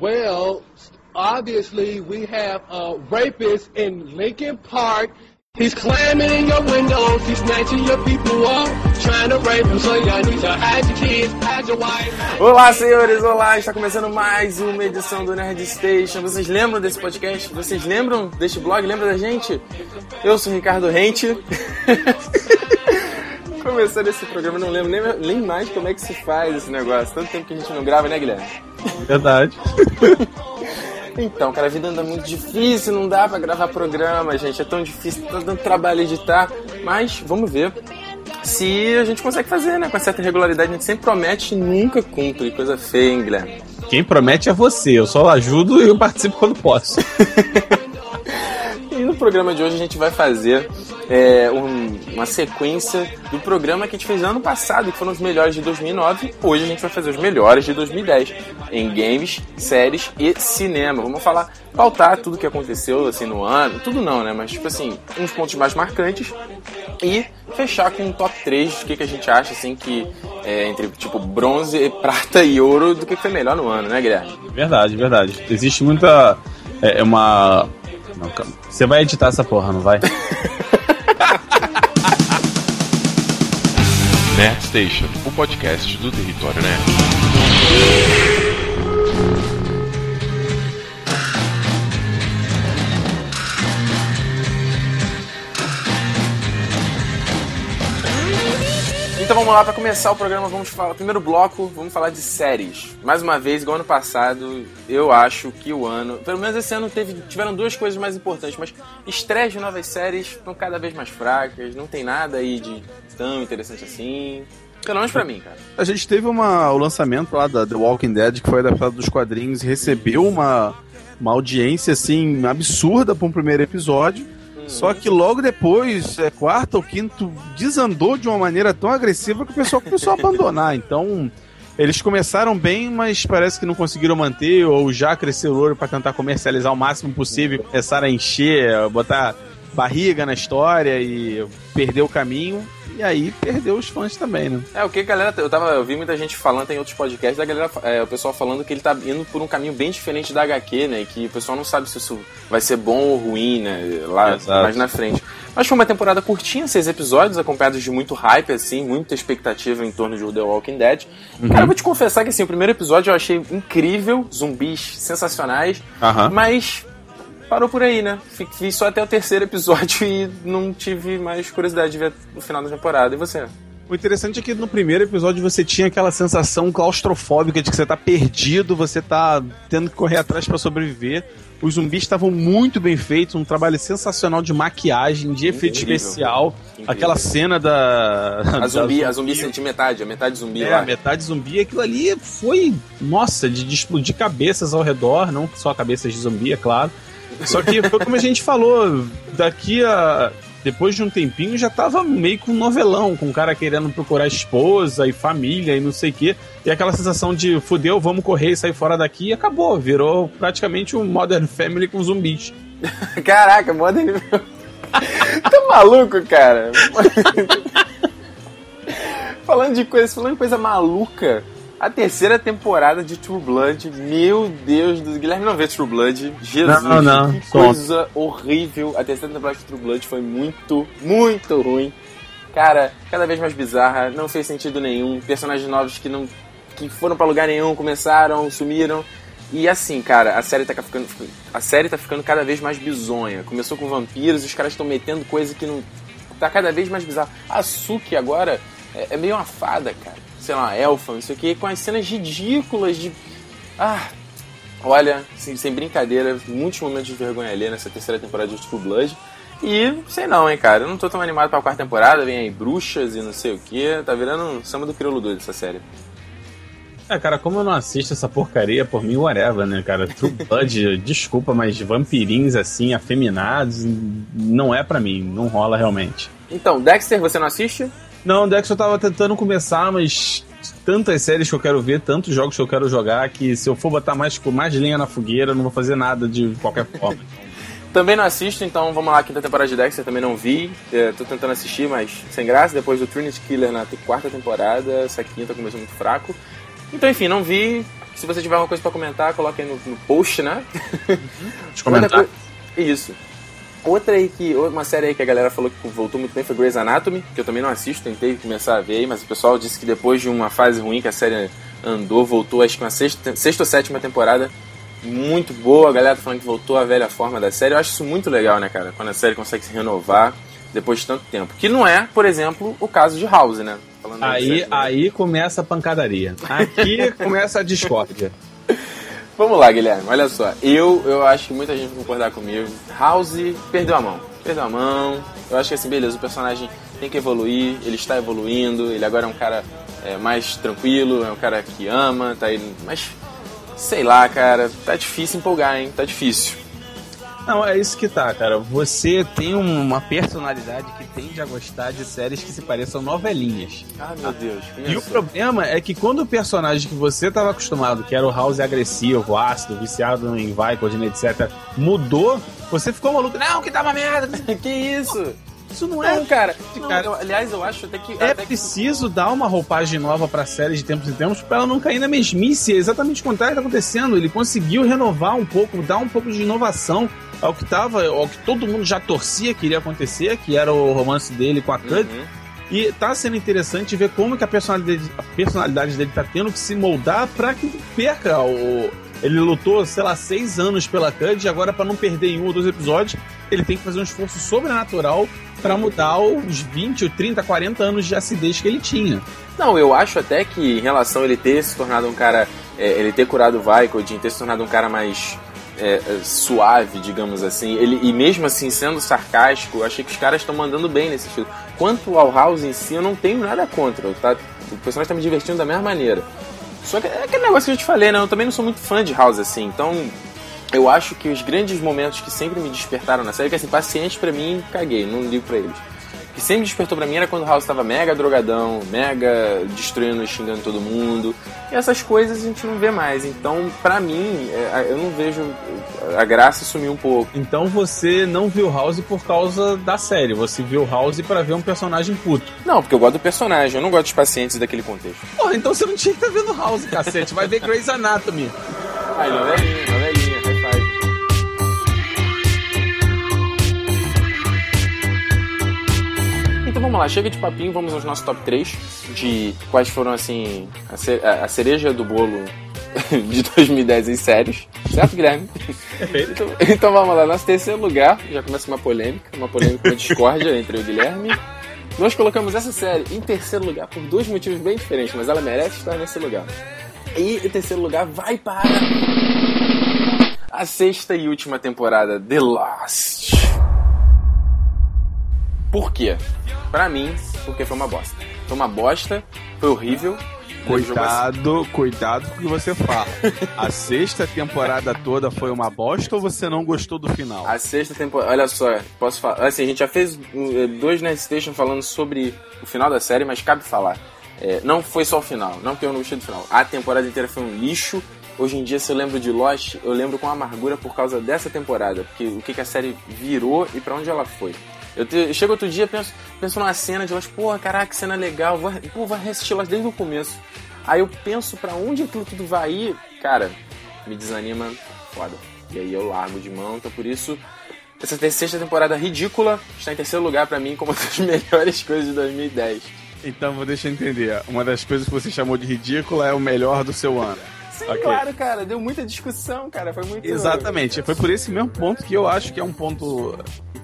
Well, obviously we have a rapist in Lincoln Park. He's climbing in your windows, he's snatching your people up, trying to rape them, so y'all need to hide your kids, hide. Olá, senhores, olá, está começando mais uma edição do Nerd Station. Vocês lembram desse podcast? Vocês lembram deste blog? Lembram da gente? Eu sou o Ricardo Rente. Começando esse programa, não lembro nem, nem mais como é que se faz esse negócio. Tanto tempo que a gente não grava, né, Guilherme? Verdade. Então, cara, a vida anda muito difícil, não dá pra gravar programa, gente. É tão difícil, tá dando trabalho editar. Mas vamos ver se a gente consegue fazer, né? Com certa regularidade. A gente sempre promete e nunca cumpre. Coisa feia, hein, Guilherme? Quem promete é você. Eu só ajudo e eu participo quando posso. no programa de hoje a gente vai fazer é, um, uma sequência do programa que a gente fez ano passado, que foram os melhores de 2009. Hoje a gente vai fazer os melhores de 2010 em games, séries e cinema. Vamos falar, pautar tudo que aconteceu assim no ano, tudo não, né? Mas tipo assim, uns pontos mais marcantes e fechar com um top 3 do que, que a gente acha assim que é, entre tipo bronze, prata e ouro do que foi melhor no ano, né, Guilherme? Verdade, verdade. Existe muita é, uma não, você vai editar essa porra, não vai? Nerd Station, o podcast do Território Nerd. Vamos lá, para começar o programa, vamos falar, primeiro bloco, vamos falar de séries. Mais uma vez, igual ano passado, eu acho que o ano, pelo menos esse ano teve, tiveram duas coisas mais importantes, mas estreias de novas séries estão cada vez mais fracas, não tem nada aí de tão interessante assim. Pelo menos pra mim, cara. A gente teve uma, o lançamento lá da The Walking Dead, que foi adaptado dos quadrinhos e recebeu uma, uma audiência, assim, absurda para um primeiro episódio. Só que logo depois, é, quarto ou quinto, desandou de uma maneira tão agressiva que o pessoal começou a abandonar. Então, eles começaram bem, mas parece que não conseguiram manter, ou já cresceram o ouro para tentar comercializar o máximo possível, começaram a encher, botar barriga na história e perder o caminho. E aí perdeu os fãs também, né? É, o que a galera. Eu, tava, eu vi muita gente falando em outros podcasts, da galera, é, o pessoal falando que ele tá indo por um caminho bem diferente da HQ, né? E que o pessoal não sabe se isso vai ser bom ou ruim, né? Lá Exato. mais na frente. Mas foi uma temporada curtinha, seis episódios, acompanhados de muito hype, assim, muita expectativa em torno de The Walking Dead. Uhum. Cara, eu vou te confessar que assim, o primeiro episódio eu achei incrível, zumbis sensacionais, uhum. mas parou por aí, né? Fiz só até o terceiro episódio e não tive mais curiosidade de ver no final da temporada. E você? O interessante é que no primeiro episódio você tinha aquela sensação claustrofóbica de que você tá perdido, você tá tendo que correr atrás para sobreviver. Os zumbis estavam muito bem feitos, um trabalho sensacional de maquiagem, de efeito especial. Incrível. Aquela cena da. A zumbi, da a zumbi de metade, a metade zumbi é, lá. a metade zumbi, aquilo ali foi, nossa, de, de explodir cabeças ao redor, não só cabeças de zumbi, é claro. Só que foi como a gente falou, daqui a. Depois de um tempinho já tava meio com um novelão, com o um cara querendo procurar esposa e família e não sei o quê. E aquela sensação de fudeu, vamos correr e sair fora daqui e acabou. Virou praticamente um Modern Family com zumbis. Caraca, Modern Tá maluco, cara? falando de coisa, falando de coisa maluca, a terceira temporada de True Blood. Meu Deus do Guilherme não vê True Blood. Jesus, não, não, que coisa horrível. A terceira temporada de True Blood foi muito, muito ruim. Cara, cada vez mais bizarra, não fez sentido nenhum. Personagens novos que não que foram para lugar nenhum, começaram, sumiram. E assim, cara, a série tá ficando a série tá ficando cada vez mais bizonha. Começou com vampiros, os caras estão metendo coisa que não tá cada vez mais bizarra. A Suki agora é, é meio uma fada, cara sei lá, elfa, não sei o que, com as cenas ridículas de. Ah! Olha, sem, sem brincadeira, muitos momentos de vergonha ali nessa terceira temporada de True Blood. E sei não, hein, cara. Eu não tô tão animado pra quarta temporada, vem aí bruxas e não sei o que. Tá virando um samba do crioulo doido essa série. É, cara, como eu não assisto essa porcaria, por mim, whatever, né, cara? True Blood, desculpa, mas vampirinhos assim, afeminados, não é para mim, não rola realmente. Então, Dexter, você não assiste? Não, Dex eu tava tentando começar, mas tantas séries que eu quero ver, tantos jogos que eu quero jogar, que se eu for botar mais, mais lenha na fogueira, eu não vou fazer nada de qualquer forma. também não assisto, então vamos lá, quinta temporada de Dexter também não vi. É, tô tentando assistir, mas sem graça. Depois do Trinity Killer na quarta temporada, essa quinta começou muito fraco. Então, enfim, não vi. Se você tiver alguma coisa pra comentar, coloque aí no, no post, né? Os comentários. Isso. Outra aí que. Uma série aí que a galera falou que voltou muito bem foi Grey's Anatomy, que eu também não assisto, tentei começar a ver aí, mas o pessoal disse que depois de uma fase ruim que a série andou, voltou acho que uma sexta, sexta ou sétima temporada. Muito boa, a galera tá falando que voltou à velha forma da série. Eu acho isso muito legal, né, cara? Quando a série consegue se renovar depois de tanto tempo. Que não é, por exemplo, o caso de House, né? Falando aí, série, né? aí começa a pancadaria. Aqui começa a discórdia. Vamos lá, Guilherme, olha só. Eu, eu acho que muita gente vai concordar comigo. House perdeu a mão. Perdeu a mão. Eu acho que assim, beleza, o personagem tem que evoluir, ele está evoluindo, ele agora é um cara é, mais tranquilo, é um cara que ama, tá aí. Mas, sei lá, cara, tá difícil empolgar, hein? Tá difícil. Não, é isso que tá, cara. Você tem uma personalidade que tende a gostar de séries que se pareçam novelinhas. Ah, meu Deus. E o problema é que quando o personagem que você estava acostumado, que era o House agressivo, ácido, viciado em Vicodin, etc., mudou, você ficou maluco. Não, que tá uma merda. que isso? Isso não é. Não, cara. Não, cara eu, aliás, eu acho até que. É até preciso que... dar uma roupagem nova pra série de tempos em tempos pra ela não cair na mesmice. É exatamente o contrário que tá acontecendo. Ele conseguiu renovar um pouco, dar um pouco de inovação ao que tava, ao que todo mundo já torcia que iria acontecer, que era o romance dele com a Cut. Uhum. E tá sendo interessante ver como que a personalidade, a personalidade dele tá tendo que se moldar pra que perca o. Ele lutou, sei lá, seis anos pela Cut e agora, para não perder em um ou dois episódios, ele tem que fazer um esforço sobrenatural para mudar os 20, 30, 40 anos de acidez que ele tinha. Não, eu acho até que em relação a ele ter se tornado um cara. É, ele ter curado o Vicodin, ter se tornado um cara mais é, é, suave, digamos assim. Ele, e mesmo assim, sendo sarcástico, eu achei que os caras estão mandando bem nesse estilo. Quanto ao House em si, eu não tenho nada contra. Tá? O personagem está me divertindo da mesma maneira. Só que é aquele negócio que eu te falei, né? Eu também não sou muito fã de House assim. Então, eu acho que os grandes momentos que sempre me despertaram na série, que assim, paciente para mim, caguei, não ligo pra eles que sempre despertou pra mim era quando o House estava mega drogadão, mega destruindo e xingando todo mundo. E essas coisas a gente não vê mais. Então, pra mim, é, eu não vejo. A graça sumir um pouco. Então você não viu House por causa da série. Você viu House para ver um personagem puto. Não, porque eu gosto do personagem, eu não gosto dos pacientes daquele contexto. Porra, então você não tinha que estar vendo House, cacete. Vai ver Grey's Anatomy. Aí, novelinha, novelinha, vamos lá, chega de papinho, vamos aos nossos top 3 de quais foram, assim, a, cereja do bolo de 2010 em séries, certo, Guilherme? então, então, vamos lá, nosso terceiro lugar, já começa uma polêmica, uma polêmica, uma discórdia entre o Guilherme. Nós colocamos essa série em terceiro lugar por dois motivos bem diferentes, mas ela merece estar nesse lugar. E o terceiro lugar vai para a sexta e última temporada, The Lost. Por quê? Pra mim, porque foi uma bosta. Foi uma bosta, foi horrível. Cuidado, cuidado com o que você fala. A sexta temporada toda foi uma bosta ou você não gostou do final? A sexta temporada, olha só, posso falar. Assim, a gente já fez eh, dois Night Station falando sobre o final da série, mas cabe falar. É, não foi só o final, não porque eu não gostei do final. A temporada inteira foi um lixo. Hoje em dia, se eu lembro de Lost, eu lembro com amargura por causa dessa temporada, porque o que, que a série virou e para onde ela foi. Eu, te, eu chego outro dia penso, penso numa cena de Lost, porra, caraca, que cena legal, vou, pô, vou reassistir Lost desde o começo. Aí eu penso para onde aquilo tudo vai ir, cara, me desanima, foda. E aí eu largo de mão, então por isso essa sexta temporada ridícula está em terceiro lugar para mim como uma das melhores coisas de 2010. Então, vou deixar entender. Uma das coisas que você chamou de ridícula é o melhor do seu ano. Sim, okay. claro, cara. Deu muita discussão, cara. Foi muito. Exatamente. Foi por esse mesmo ponto que eu acho que é um ponto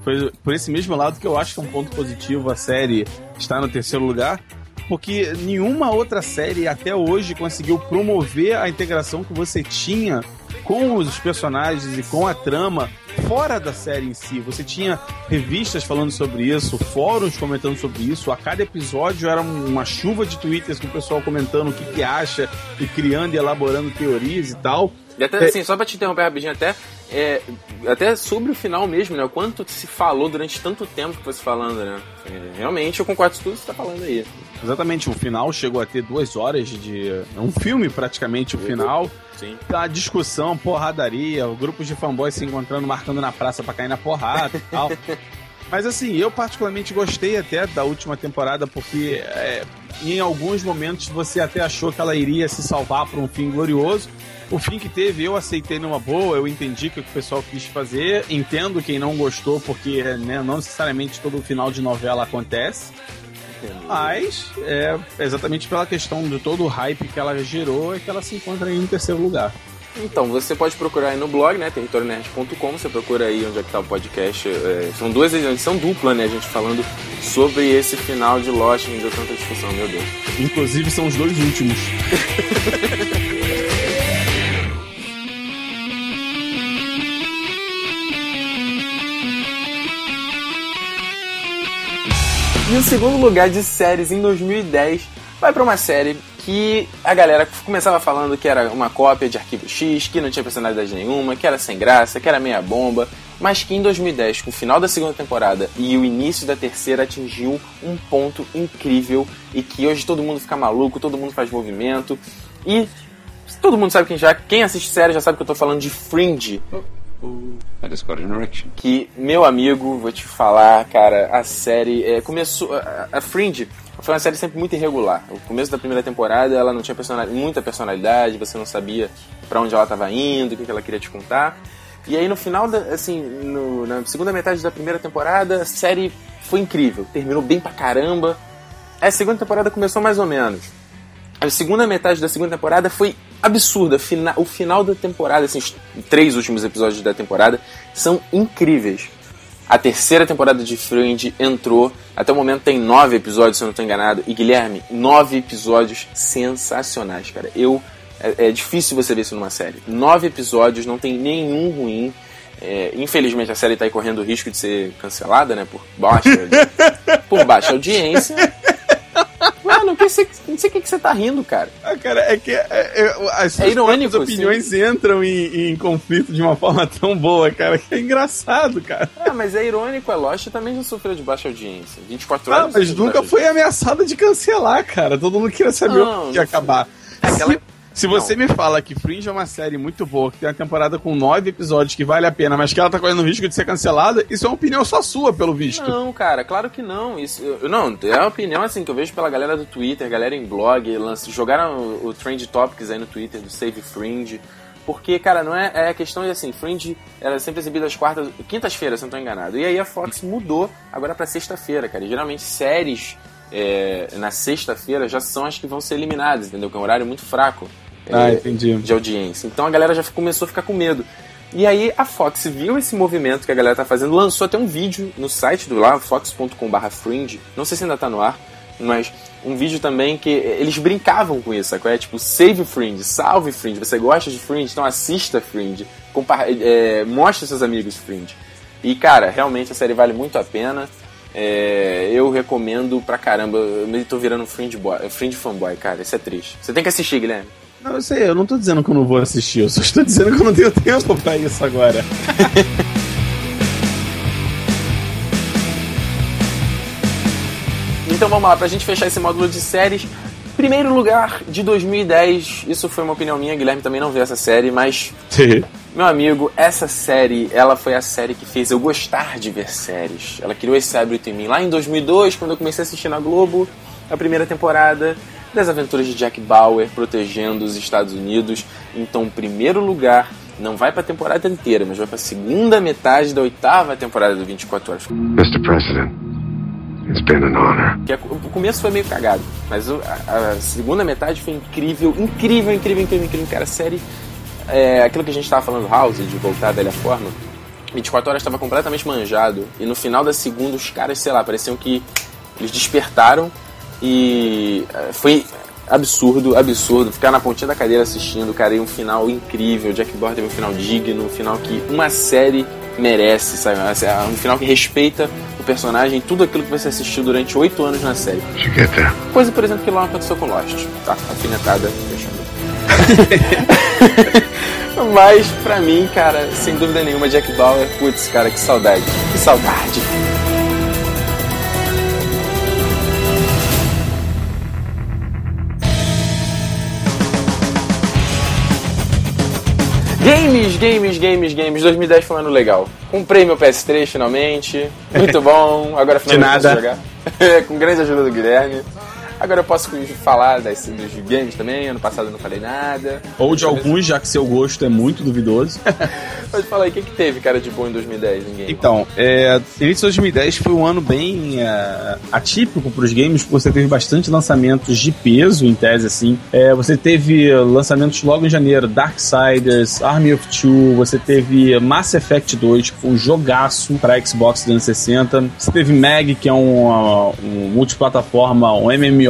foi por esse mesmo lado que eu acho que é um ponto positivo a série estar no terceiro lugar, porque nenhuma outra série até hoje conseguiu promover a integração que você tinha com os personagens e com a trama fora da série em si. Você tinha revistas falando sobre isso, fóruns comentando sobre isso. A cada episódio era uma chuva de twitters com o pessoal comentando o que, que acha e criando e elaborando teorias e tal. E até assim, só pra te interromper rapidinho, até, é, até sobre o final mesmo, né? O quanto se falou durante tanto tempo que você falando, né? É, realmente eu concordo com tudo que você tá falando aí. Exatamente, o final chegou a ter duas horas de. É um filme praticamente o final. Sim. A discussão, porradaria, grupos de fanboys se encontrando, marcando na praça pra cair na porrada e tal. Mas assim, eu particularmente gostei até da última temporada, porque é, em alguns momentos você até achou que ela iria se salvar para um fim glorioso. O fim que teve, eu aceitei numa boa, eu entendi o que o pessoal quis fazer, entendo quem não gostou, porque né, não necessariamente todo final de novela acontece. Mas é exatamente pela questão de todo o hype que ela gerou é que ela se encontra aí em terceiro lugar. Então, você pode procurar aí no blog, né, territorionerd.com, você procura aí onde é que tá o podcast. É, são duas edição dupla, né, a gente falando sobre esse final de Lost, me deu tanta discussão, meu Deus. Inclusive são os dois últimos. E o segundo lugar de séries em 2010 vai para uma série que a galera começava falando que era uma cópia de Arquivo X, que não tinha personalidade nenhuma, que era sem graça, que era meia bomba, mas que em 2010, com o final da segunda temporada e o início da terceira, atingiu um ponto incrível e que hoje todo mundo fica maluco, todo mundo faz movimento e todo mundo sabe quem já, quem assiste série já sabe que eu tô falando de Fringe. Que, meu amigo, vou te falar, cara, a série é, começou. A, a Fringe foi uma série sempre muito irregular. O começo da primeira temporada ela não tinha personalidade, muita personalidade, você não sabia para onde ela estava indo, o que, que ela queria te contar. E aí no final, da, assim, no, na segunda metade da primeira temporada, a série foi incrível, terminou bem pra caramba. A segunda temporada começou mais ou menos. A segunda metade da segunda temporada foi absurda. Fina, o final da temporada, os três últimos episódios da temporada são incríveis. A terceira temporada de Fringe entrou. Até o momento tem nove episódios, se eu não estou enganado. E Guilherme, nove episódios sensacionais, cara. Eu é, é, difícil você ver isso numa série. Nove episódios, não tem nenhum ruim. É, infelizmente a série está aí correndo o risco de ser cancelada, né? Por baixa, por baixa audiência. Mano, que você, não sei o que, que você tá rindo, cara. Ah, cara, é que é, é, as É irônico, as opiniões entram em, em conflito de uma forma tão boa, cara, que é engraçado, cara. Ah, mas é irônico, a Lost também já sofreu de baixa audiência. 24 Ah, horas. mas de nunca foi ameaçada de cancelar, cara. Todo mundo queria saber Não, o que ia acabar. Aquela- Se, você me fala que Fringe é uma série muito boa, que tem uma temporada com nove episódios que vale a pena, mas que ela tá correndo risco de ser cancelada, isso é uma opinião só sua, pelo visto. Não, cara, claro que não. Isso, eu- não, é uma opinião assim que eu vejo pela galera do Twitter, galera em blog, lance, jogaram o, o Trend Topics aí no Twitter do Save Fringe. Porque, cara, não é, é a questão de assim, Fringe era sempre exibido às quartas, quintas-feiras, se não tô enganado. E aí a Fox mudou agora pra sexta-feira, cara. E geralmente séries é, na sexta-feira já são as que vão ser eliminadas, entendeu? Que é um horário muito fraco. Ah, é, entendi. de audiência. Então a galera já começou a ficar com medo. E aí a Fox viu esse movimento que a galera tá fazendo, lançou até um vídeo no site do lá, fox.com/fringe. Não sei se ainda tá no ar, mas um vídeo também que eles brincavam com isso, é tipo save Fringe, salve Fringe. Você gosta de Fringe, então assista Fringe, compa é, mostre seus amigos Fringe. E cara, realmente a série vale muito a pena. É, eu recomendo pra caramba. Eu me tô virando Fringe, boy, Fringe fanboy, cara. Isso é triste. Você tem que assistir, Guilherme. Não, eu sei, eu não tô dizendo que eu não vou assistir, eu só estou dizendo que eu não tenho tempo pra isso agora. Então vamos lá, pra gente fechar esse módulo de séries. Primeiro lugar de 2010, isso foi uma opinião minha, Guilherme também não viu essa série, mas meu amigo, essa série, ela foi a série que fez eu gostar de ver séries. Ela criou esse hábito em mim lá em 2002, quando eu comecei a assistir na Globo a primeira temporada das aventuras de Jack Bauer protegendo os Estados Unidos. Então, primeiro lugar não vai pra temporada inteira, mas vai pra segunda metade da oitava temporada do 24 Horas. Mr. President, it's been an honor. A- o começo foi meio cagado, mas a, segunda metade foi incrível, incrível, incrível, incrível, incrível. Cara, a série. É, aquilo que a gente tava falando, House, de voltar à velha forma. 24 horas estava completamente manjado. E no final da segunda, os caras, sei lá, pareciam que eles despertaram. E é, foi absurdo, absurdo. Ficar na pontinha da cadeira assistindo, cara, e um final incrível. Jack Bauer teve um final digno, um final que uma série merece, sabe? Um final que respeita o personagem, tudo aquilo que você assistiu durante oito anos na série. There? Coisa, por exemplo, que lá aconteceu com Lost. Tá, afinetada, fechando. Mas, pra mim, cara, sem dúvida nenhuma, Jack Bauer, putz, cara, que saudade. Que saudade. Games, games, games, games. 2010 foi um ano legal. Comprei meu PS3 finalmente. Muito bom. Agora finalmente nada. posso jogar. Com grande ajuda do Guilherme. Agora eu posso falar das, dos games também. Ano passado eu não falei nada. Ou de alguns, já que seu gosto é muito duvidoso. Pode falar aí, o que, que teve, cara, de bom em 2010 em game? Então, é, início de 2010 foi um ano bem é, atípico para os games, porque você teve bastante lançamentos de peso, em tese, assim. É, você teve lançamentos logo em janeiro, Darksiders, Army of Two, você teve Mass Effect 2, que foi um jogaço para Xbox 360. Você teve Mag, que é um, uh, um multiplataforma, um MMO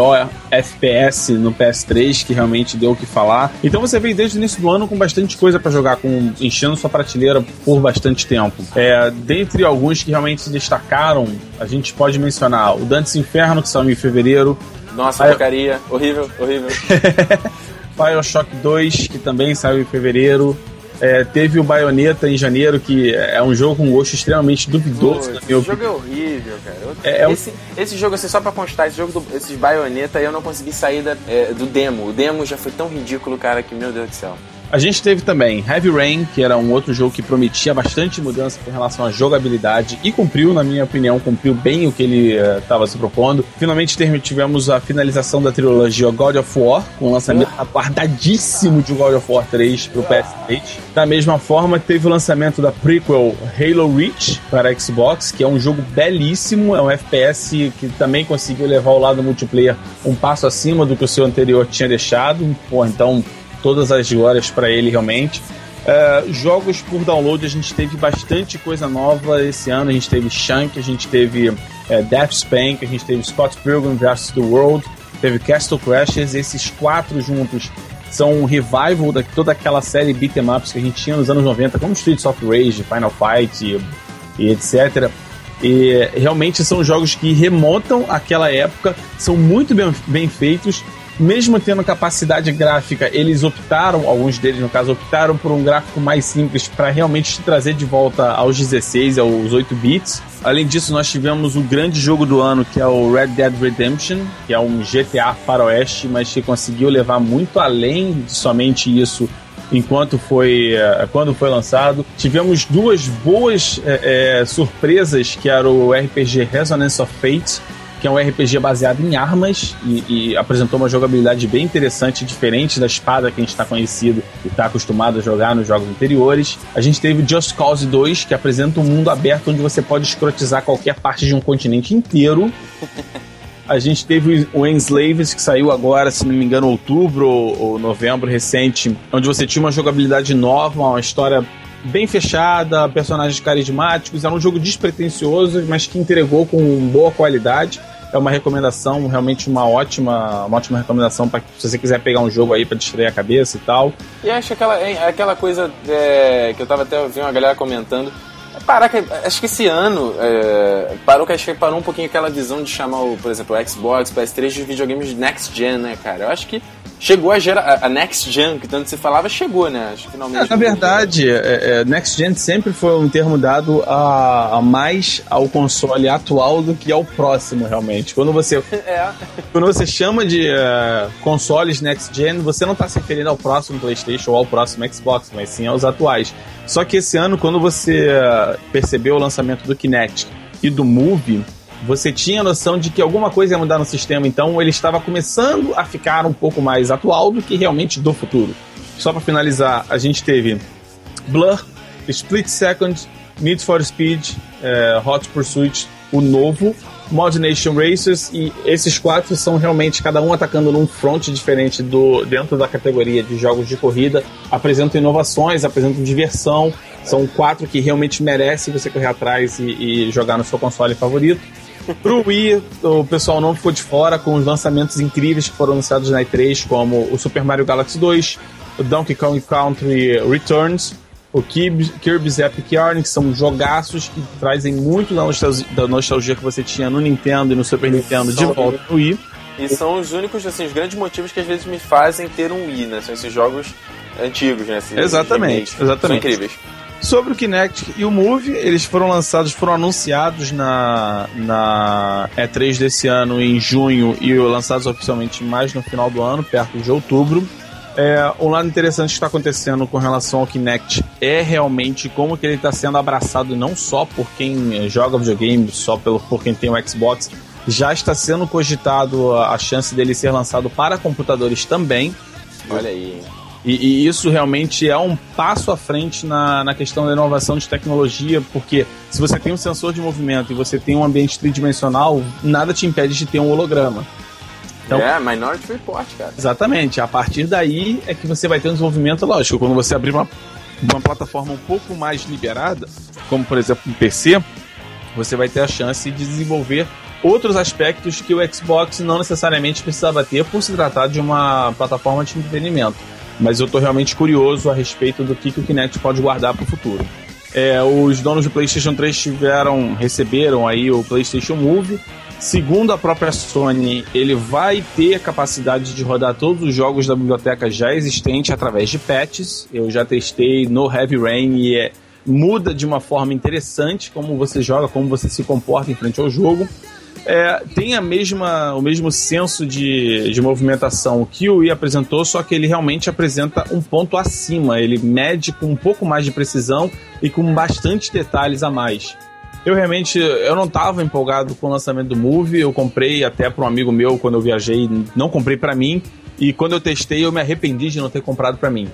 FPS no PS3, que realmente deu o que falar. Então você veio desde o início do ano com bastante coisa para jogar, com enchendo sua prateleira por bastante tempo. É, dentre alguns que realmente se destacaram, a gente pode mencionar o Dantes Inferno, que saiu em fevereiro, Nossa, porcaria. Horrível, horrível. Bioshock 2, que também saiu em fevereiro. É, teve o Bayonetta em janeiro, que é um jogo com gosto extremamente duvidoso, Pô, esse jogo opinião. é horrível, cara. Eu- É- é esse, esse jogo, assim, só pra constar, esse jogo, do, esses Bayonetta, eu não consegui sair da- é, do demo. O demo já foi tão ridículo, cara, que meu Deus do céu. A gente teve também Heavy Rain, que era um outro jogo que prometia bastante mudança com relação à jogabilidade e cumpriu, na minha opinião, cumpriu bem o que ele estava se propondo. Finalmente tivemos a finalização da trilogia God of War, com o lançamento aguardadíssimo de God of War 3 para o PS3. Da mesma forma, teve o lançamento da prequel Halo Reach para Xbox, que é um jogo belíssimo, é um FPS que também conseguiu levar o lado multiplayer um passo acima do que o seu anterior tinha deixado. Pô, então todas as glórias para ele realmente. É, jogos por download, a gente teve bastante coisa nova esse ano. A gente teve Shank, a gente teve é, Death Spank, a gente teve Scott Pilgrim vs. The World, teve Castle Crashers. Esses quatro juntos são um revival de toda aquela série beat'em ups que a gente tinha nos anos 90, como Streets of Rage, Final Fight e, e etc. E realmente são jogos que remontam àquela época, são muito bem, bem feitos, mesmo tendo capacidade gráfica, eles optaram, alguns deles no caso, optaram por um gráfico mais simples para realmente te trazer de volta aos 16, aos 8 bits. Além disso, nós tivemos o grande jogo do ano, que é o Red Dead Redemption, que é um GTA faroeste, mas que conseguiu levar muito além de somente isso enquanto foi eh, quando foi lançado. Tivemos duas boas eh, eh, surpresas, que era o RPG Resonance of Fate, que é um RPG baseado em armas e, e apresentou uma jogabilidade bem interessante, diferente da espada que a gente está conhecido e está acostumado a jogar nos jogos anteriores. A gente teve Just Cause 2, que apresenta um mundo aberto onde você pode escrotizar qualquer parte de um continente inteiro. A gente teve o Enslaved, que saiu agora, se não me engano, outubro ou, ou novembro recente, onde você tinha uma jogabilidade nova, uma história bem fechada, personagens carismáticos. Era um jogo despretensioso, mas que entregou com boa qualidade. É uma recomendação, realmente uma ótima, uma ótima recomendação para se você quiser pegar um jogo aí para distrair a cabeça e tal. E acho aquela, aquela coisa é, que eu tava até vendo uma galera comentando. Parar acho que esse ano é, parou que acho que parou um pouquinho aquela visão de chamar, o, por exemplo, o Xbox, PS3 de videogames de next gen, né, cara? Eu acho que chegou a, gera, a, next gen, que tanto se falava, chegou, né? Acho que finalmente. É, na verdade, é, é, Next Gen sempre foi um termo dado a, a mais ao console atual do que ao próximo, realmente. Quando você, É. quando você chama de é, consoles Next Gen, você não está se referindo ao próximo PlayStation ou ao próximo Xbox, mas sim aos atuais. Só que esse ano, quando você é, percebeu o lançamento do Kinect e do Move, você tinha noção de que alguma coisa ia mudar no sistema, então ele estava começando a ficar um pouco mais atual do que realmente do futuro. Só para finalizar, a gente teve Blur, Split Second, Need for Speed, eh, Hot Pursuit, o novo, Mod Nation Racers e esses quatro são realmente cada um atacando num front diferente do dentro da categoria de jogos de corrida, apresentam inovações, apresentam diversão, são quatro que realmente merecem você correr atrás e, e jogar no seu console favorito. Pro Wii, o pessoal não ficou de fora com os lançamentos incríveis que foram anunciados na E3, como o Super Mario Galaxy 2, o Donkey Kong Country Returns, o Kirby- Kirby's Epic Yarn, que são jogaços que trazem muito da nostalgia, da nostalgia que você tinha no Nintendo e no Super Nintendo de volta no Wii. E são os únicos, assim, os grandes motivos que às vezes me fazem ter um Wii, né? São esses jogos antigos, né? Esses Exatamente, remakes. exatamente. São incríveis. Sobre o Kinect e o Move, eles foram lançados, foram anunciados na, na E3 desse ano em junho e lançados oficialmente mais no final do ano, perto de outubro. É, um lado interessante que está acontecendo com relação ao Kinect é realmente como que ele está sendo abraçado não só por quem joga videogame, só pelo, por quem tem o Xbox, já está sendo cogitado a, a chance dele ser lançado para computadores também. Olha aí. E, e, isso realmente é um passo à frente na, na questão da inovação de tecnologia, porque se você tem um sensor de movimento e você tem um ambiente tridimensional, nada te impede de ter um holograma. Então, é, Minority Report, cara. Exatamente. A partir daí é que você vai ter um desenvolvimento, lógico, quando você abrir uma, uma plataforma um pouco mais liberada, como por exemplo um PC, você vai ter a chance de desenvolver outros aspectos que o Xbox não necessariamente precisava ter por se tratar de uma plataforma de entretenimento mas eu estou realmente curioso a respeito do que, que o Kinect pode guardar para o futuro. É, os donos do PlayStation 3 tiveram, receberam aí o PlayStation Move. Segundo a própria Sony, ele vai ter capacidade de rodar todos os jogos da biblioteca já existente através de patches. Eu já testei no Heavy Rain e é, muda de uma forma interessante como você joga, como você se comporta em frente ao jogo é, tem a mesma, o mesmo senso de, de movimentação que o Wii apresentou, só que ele realmente apresenta um ponto acima. Ele mede com um pouco mais de precisão e com bastante detalhes a mais. Eu realmente eu não estava empolgado com o lançamento do Move, eu comprei até para um amigo meu quando eu viajei, não comprei para mim, e quando eu testei eu me arrependi de não ter comprado para mim.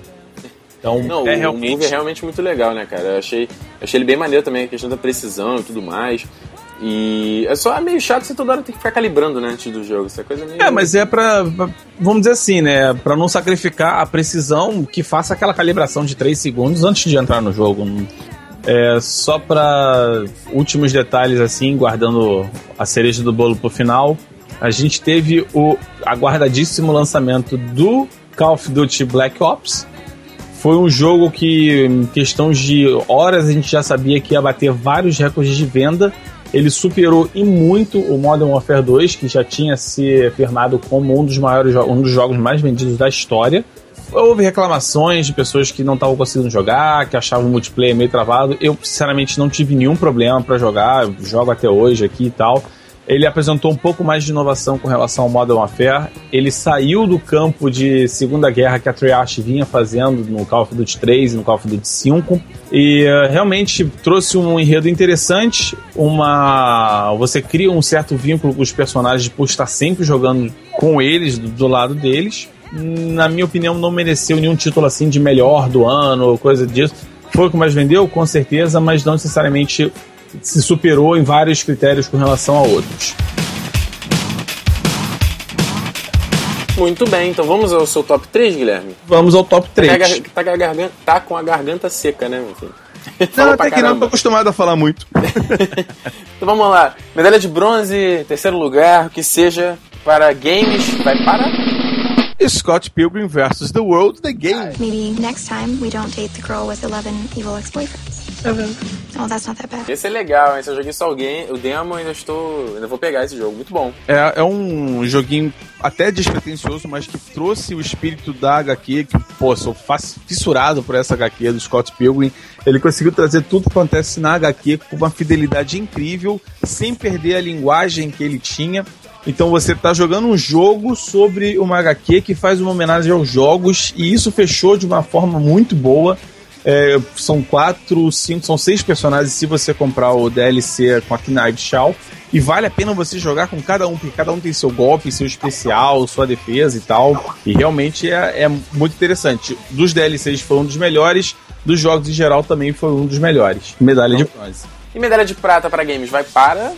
Então, não, é o realmente... Move é realmente muito legal, né, cara? Eu achei, achei ele bem maneiro também, a questão da precisão e tudo mais. E é só meio chato você toda hora ter que ficar calibrando, né, antes do jogo. Essa coisa meio... É, mas é pra, vamos dizer assim, né, pra não sacrificar a precisão que faça aquela calibração de 3 segundos antes de entrar no jogo. É, só para últimos detalhes, assim, guardando a cereja do bolo pro final, a gente teve o aguardadíssimo lançamento do Call of Duty Black Ops. Foi um jogo que, em questão de horas, a gente já sabia que ia bater vários recordes de venda ele superou e muito o Modern Warfare 2, que já tinha se afirmado como um dos maiores um dos jogos mais vendidos da história. Houve reclamações de pessoas que não estavam conseguindo jogar, que achavam o multiplayer meio travado. Eu, sinceramente, não tive nenhum problema para jogar, jogo até hoje aqui e tal. Ele apresentou um pouco mais de inovação com relação ao Modern Warfare. Ele saiu do campo de Segunda Guerra que a Treyarch vinha fazendo no Call of Duty 3 e no Call of Duty 5 e uh, realmente trouxe um enredo interessante. Uma, você cria um certo vínculo com os personagens por estar sempre jogando com eles do, do lado deles. Na minha opinião, não mereceu nenhum título assim de melhor do ano ou coisa disso. Foi o que mais vendeu, com certeza, mas não necessariamente se superou em vários critérios com relação a outros. Muito bem, então vamos ao seu top 3, Guilherme? Vamos ao top 3. Tá, tá, garganta, tá com a garganta seca, né, meu filho? Não, até que não, tô acostumado a falar muito. então vamos lá. Medalha de bronze, terceiro lugar, que seja para games, vai para Scott Pilgrim vs. The World, The Game. Maybe next time we don't date the girl with 11 evil ex-boyfriends. Oh, that's not that bad. Esse é legal, hein? Se eu joguei só alguém, o demo ainda estou. Ainda vou pegar esse jogo, muito bom. É, é um joguinho até despretensioso, mas que trouxe o espírito da HQ, que, pô, sou fissurado por essa HQ do Scott Pilgrim. Ele conseguiu trazer tudo que acontece na HQ com uma fidelidade incrível, sem perder a linguagem que ele tinha. Então você está jogando um jogo sobre uma HQ que faz uma homenagem aos jogos, e isso fechou de uma forma muito boa. É, são quatro, cinco, são seis personagens se você comprar o DLC com a Knives Shaw. E vale a pena você jogar com cada um, porque cada um tem seu golpe, seu especial, sua defesa e tal. E realmente é, é muito interessante. Dos DLCs foi um dos melhores, dos jogos em geral também foi um dos melhores. Medalha de bronze. E medalha de prata para games vai para.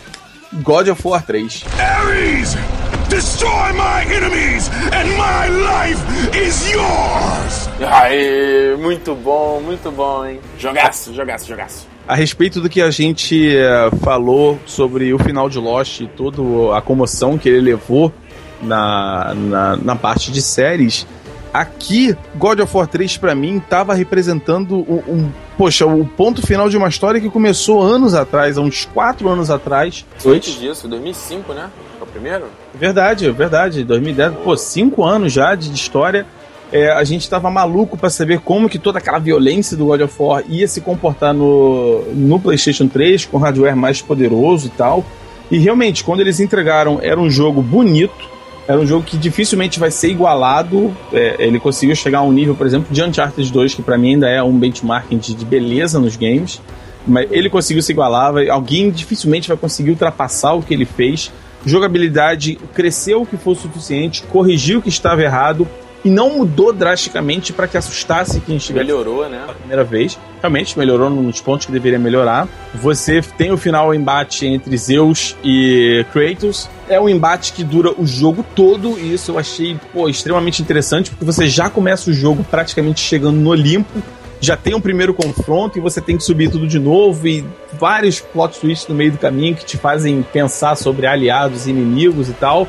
God of War 3. Ares! Destroy my enemies and my life is yours! Aê, muito bom, muito bom, hein? Jogaço, jogaço, jogaço. A respeito do que a gente uh, falou sobre o final de Lost e toda a comoção que ele levou na, na, na parte de séries, aqui God of War 3 para mim estava representando um, um, poxa, o ponto final de uma história que começou anos atrás, há uns 4 anos atrás. Antes disso, 2005, né? primeiro? Verdade, verdade. 2010, pô, cinco anos já de história. É, a gente tava maluco para saber como que toda aquela violência do God of War ia se comportar no, no PlayStation 3, com hardware mais poderoso e tal. E realmente, quando eles entregaram, era um jogo bonito, era um jogo que dificilmente vai ser igualado. É, ele conseguiu chegar a um nível, por exemplo, de Uncharted 2, que para mim ainda é um benchmarking de, de beleza nos games. Mas ele conseguiu se igualar, alguém dificilmente vai conseguir ultrapassar o que ele fez. Jogabilidade cresceu o que for suficiente, corrigiu o que estava errado e não mudou drasticamente para que assustasse quem estivesse Melhorou, né? pela primeira vez. Realmente melhorou nos pontos que deveria melhorar. Você tem o final embate entre Zeus e Kratos. É um embate que dura o jogo todo e isso eu achei pô, extremamente interessante porque você já começa o jogo praticamente chegando no Olimpo. Já tem um primeiro confronto e você tem que subir tudo de novo e vários plot twists no meio do caminho que te fazem pensar sobre aliados e inimigos e tal.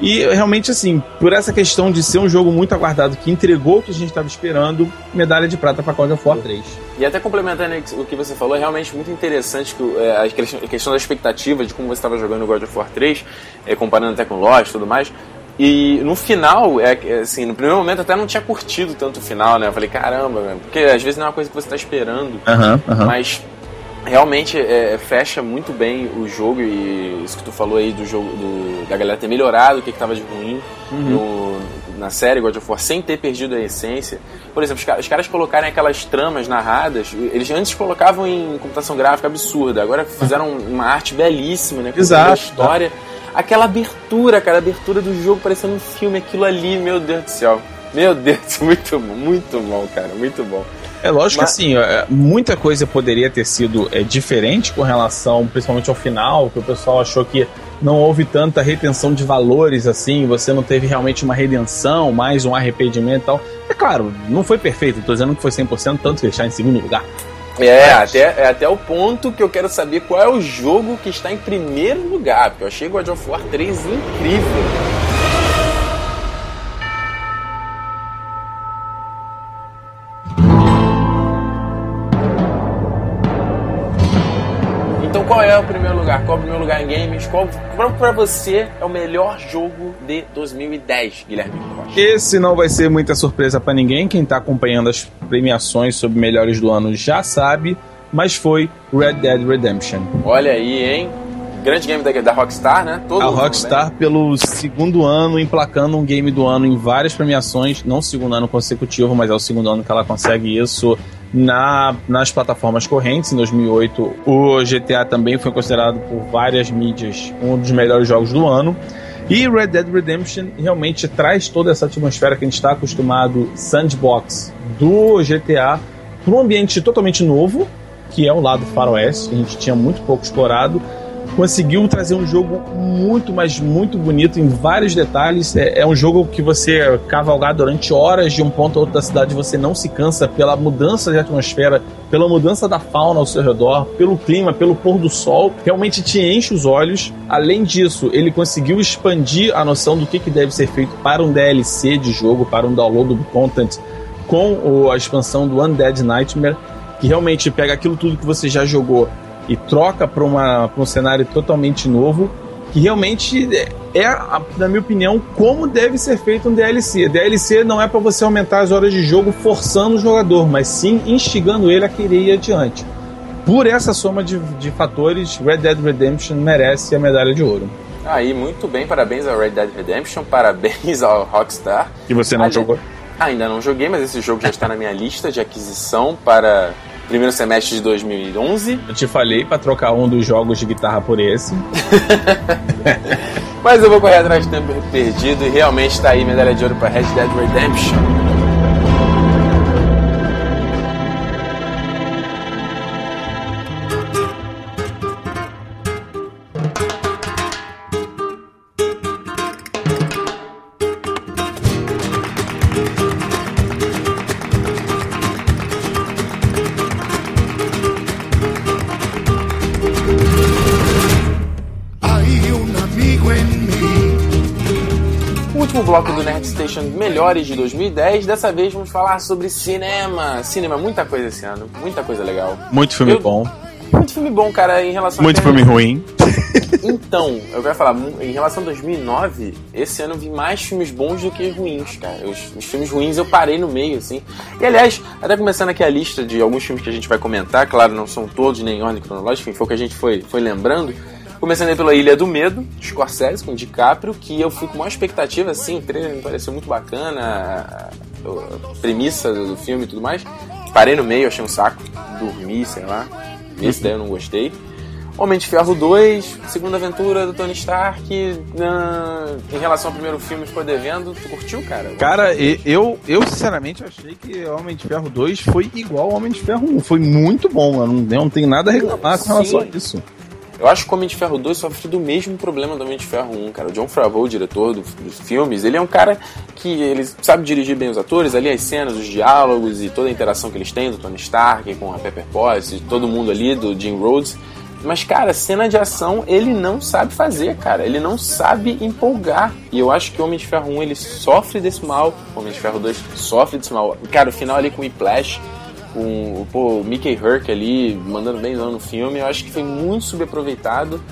E realmente, assim, por essa questão de ser um jogo muito aguardado que entregou o que a gente estava esperando, medalha de prata para God of War 3. E até complementando o que você falou, é realmente muito interessante que, é, a questão- da expectativa de como você estava jogando o God of War 3, é, comparando até com Lost e tudo mais. E no final, é, é, assim, no primeiro momento eu até não tinha curtido tanto o final, né? Eu falei, caramba, velho, porque às vezes não é uma coisa que você está esperando. Mas realmente é, fecha muito bem o jogo e isso que tu falou aí do jogo do- da galera ter melhorado o que, que tava de ruim no- na série God of War sem ter perdido a essência. Por exemplo, os, os caras colocarem aquelas tramas narradas, eles antes colocavam em computação gráfica absurda, agora fizeram uma arte belíssima, né? Exato. a história. Aquela abertura, cara, a abertura do jogo parecendo um filme, aquilo ali, meu Deus do céu. Meu Deus, muito bom, muito bom, cara, muito bom. É lógico Mas- que assim, é, muita coisa poderia ter sido é, diferente com relação, principalmente ao final, que o pessoal achou que não houve tanta retenção de valores assim, você não teve realmente uma redenção, mais um arrependimento e tal. É claro, não foi perfeito, tô dizendo que foi 100%, tanto que ele está em segundo lugar. É, até, é até o ponto que eu quero saber qual é o jogo que está em primeiro lugar, porque eu achei God of War 3 incrível. O primeiro lugar em games? Qual pra você é o melhor jogo de 2010, Guilherme Costa? Esse não vai ser muita surpresa pra ninguém, quem tá acompanhando as premiações sobre melhores do ano já sabe, mas foi Red Dead Redemption. Olha aí, hein? Grande game da, da Rockstar, né? Todo A mundo Rockstar, pelo segundo ano, emplacando um game do ano em várias premiações, não o segundo ano consecutivo, mas é o segundo ano que ela consegue isso na, nas plataformas correntes. Em 2008, o GTA também foi considerado por várias mídias um dos melhores jogos do ano. E Red Dead Redemption realmente traz toda essa atmosfera que a gente está acostumado, sandbox, do GTA, para um ambiente totalmente novo, que é o lado faroeste, que a gente tinha muito pouco explorado conseguiu trazer um jogo muito, mas muito bonito em vários detalhes. É, é um jogo que você cavalgar durante horas de um ponto a outro da cidade, você não se cansa pela mudança de atmosfera, pela mudança da fauna ao seu redor, pelo clima, pelo pôr do sol. Realmente te enche os olhos. Além disso, ele conseguiu expandir a noção do que, que deve ser feito para um DLC de jogo, para um download do content com a expansão do Undead Nightmare, que realmente pega aquilo tudo que você já jogou e troca para um cenário totalmente novo, que realmente é, é, na minha opinião, como deve ser feito um DLC. DLC não é para você aumentar as horas de jogo forçando o jogador, mas sim instigando ele a querer ir adiante. Por essa soma de, de fatores, Red Dead Redemption merece a medalha de ouro. Aí, muito bem, parabéns ao Red Dead Redemption, parabéns ao Rockstar. Que você não Ali- jogou? Ainda não joguei, mas esse jogo já está na minha lista de aquisição para primeiro semestre de 2011. Eu te falei para trocar um dos jogos de guitarra por esse. Mas eu vou correr atrás do tempo perdido e realmente está aí medalha de ouro para Red Dead Redemption. Último bloco do Nerd Station Melhores de 2010. Dessa vez vamos falar sobre cinema. Cinema, muita coisa esse ano, muita coisa legal. Muito filme Eu- bom, Muito filme bom, cara, em relação muito a filme ruim. Então, eu quero falar, em relação a 2009, esse ano eu vi mais filmes bons do que ruins, cara. Os, os filmes ruins eu parei no meio, assim. E aliás, até começando aqui a lista de alguns filmes que a gente vai comentar, claro, não são todos nem em ordem cronológica, enfim, foi o que a gente foi, foi lembrando. Começando aí pela Ilha do Medo, Scorsese com DiCaprio, que eu fui com uma expectativa, assim, o trailer me pareceu muito bacana, a, premissa do filme e tudo mais. Parei no meio, achei um saco, dormi, sei lá. Esse daí eu não gostei. Homem de Ferro 2, segunda aventura do Tony Stark. na- em relação ao primeiro filme, ficou devendo. Tu curtiu, cara? Cara, eu, eu sinceramente achei que Homem de Ferro 2 foi igual ao Homem de Ferro 1. Foi muito bom. Eu não, eu não tenho nada a reclamar com relação a isso. Eu acho que o Homem de Ferro 2 sofre do mesmo problema do Homem de Ferro 1, cara. O John Favreau, o diretor do- dos filmes, ele é um cara que ele sabe dirigir bem os atores, ali as cenas, os diálogos e toda a interação que eles têm do Tony Stark com a Pepper Potts todo mundo ali, do Jim Rhodes. Mas, cara, cena de ação ele não sabe fazer, cara. Ele não sabe empolgar. E eu acho que o Homem de Ferro 1 ele sofre desse mal. O Homem de Ferro 2 sofre desse mal. Cara, o final ali com o Whiplash, com o pô, o Mickey Herc ali mandando bem no filme, eu acho que foi muito subaproveitado.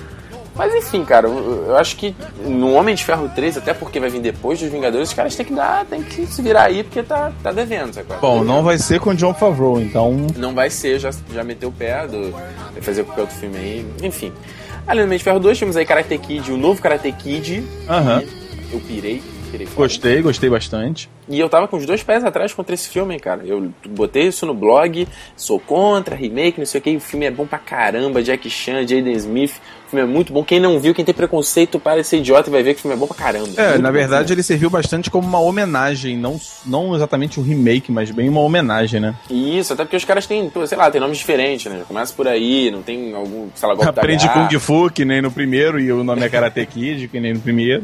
Mas enfim, cara, eu, acho que no Homem de Ferro 3, até porque vai vir depois dos Vingadores, os caras têm que dar, tem que se virar aí porque tá, tá devendo, sabe? é? Bom, não vai ser com John Favreau, então. Não vai ser, já, já meteu o pé, do, vai fazer qualquer outro filme aí, enfim. Além do Homem de Ferro 2, temos aí Karate Kid, o novo Karate Kid. Aham. Eu pirei, pirei. Gostei, gostei bastante. E eu tava com os dois pés atrás contra esse filme, cara. Eu botei isso no blog, sou contra, remake, não sei o que. O filme é bom pra caramba, Jack Chan, Jaden Smith. O filme é muito bom. Quem não viu, quem tem preconceito, para ser idiota e vai ver que o filme é bom pra caramba. É, Muito na verdade ele serviu bastante como uma homenagem, não, não exatamente um remake, mas bem uma homenagem, né? Isso, até porque os caras têm, sei lá, tem nomes diferentes, né? Começa por aí, não tem algum, sei lá, golpe Aprende. Kung Fu, que nem no primeiro, e o nome é Karate Kid, que nem no primeiro.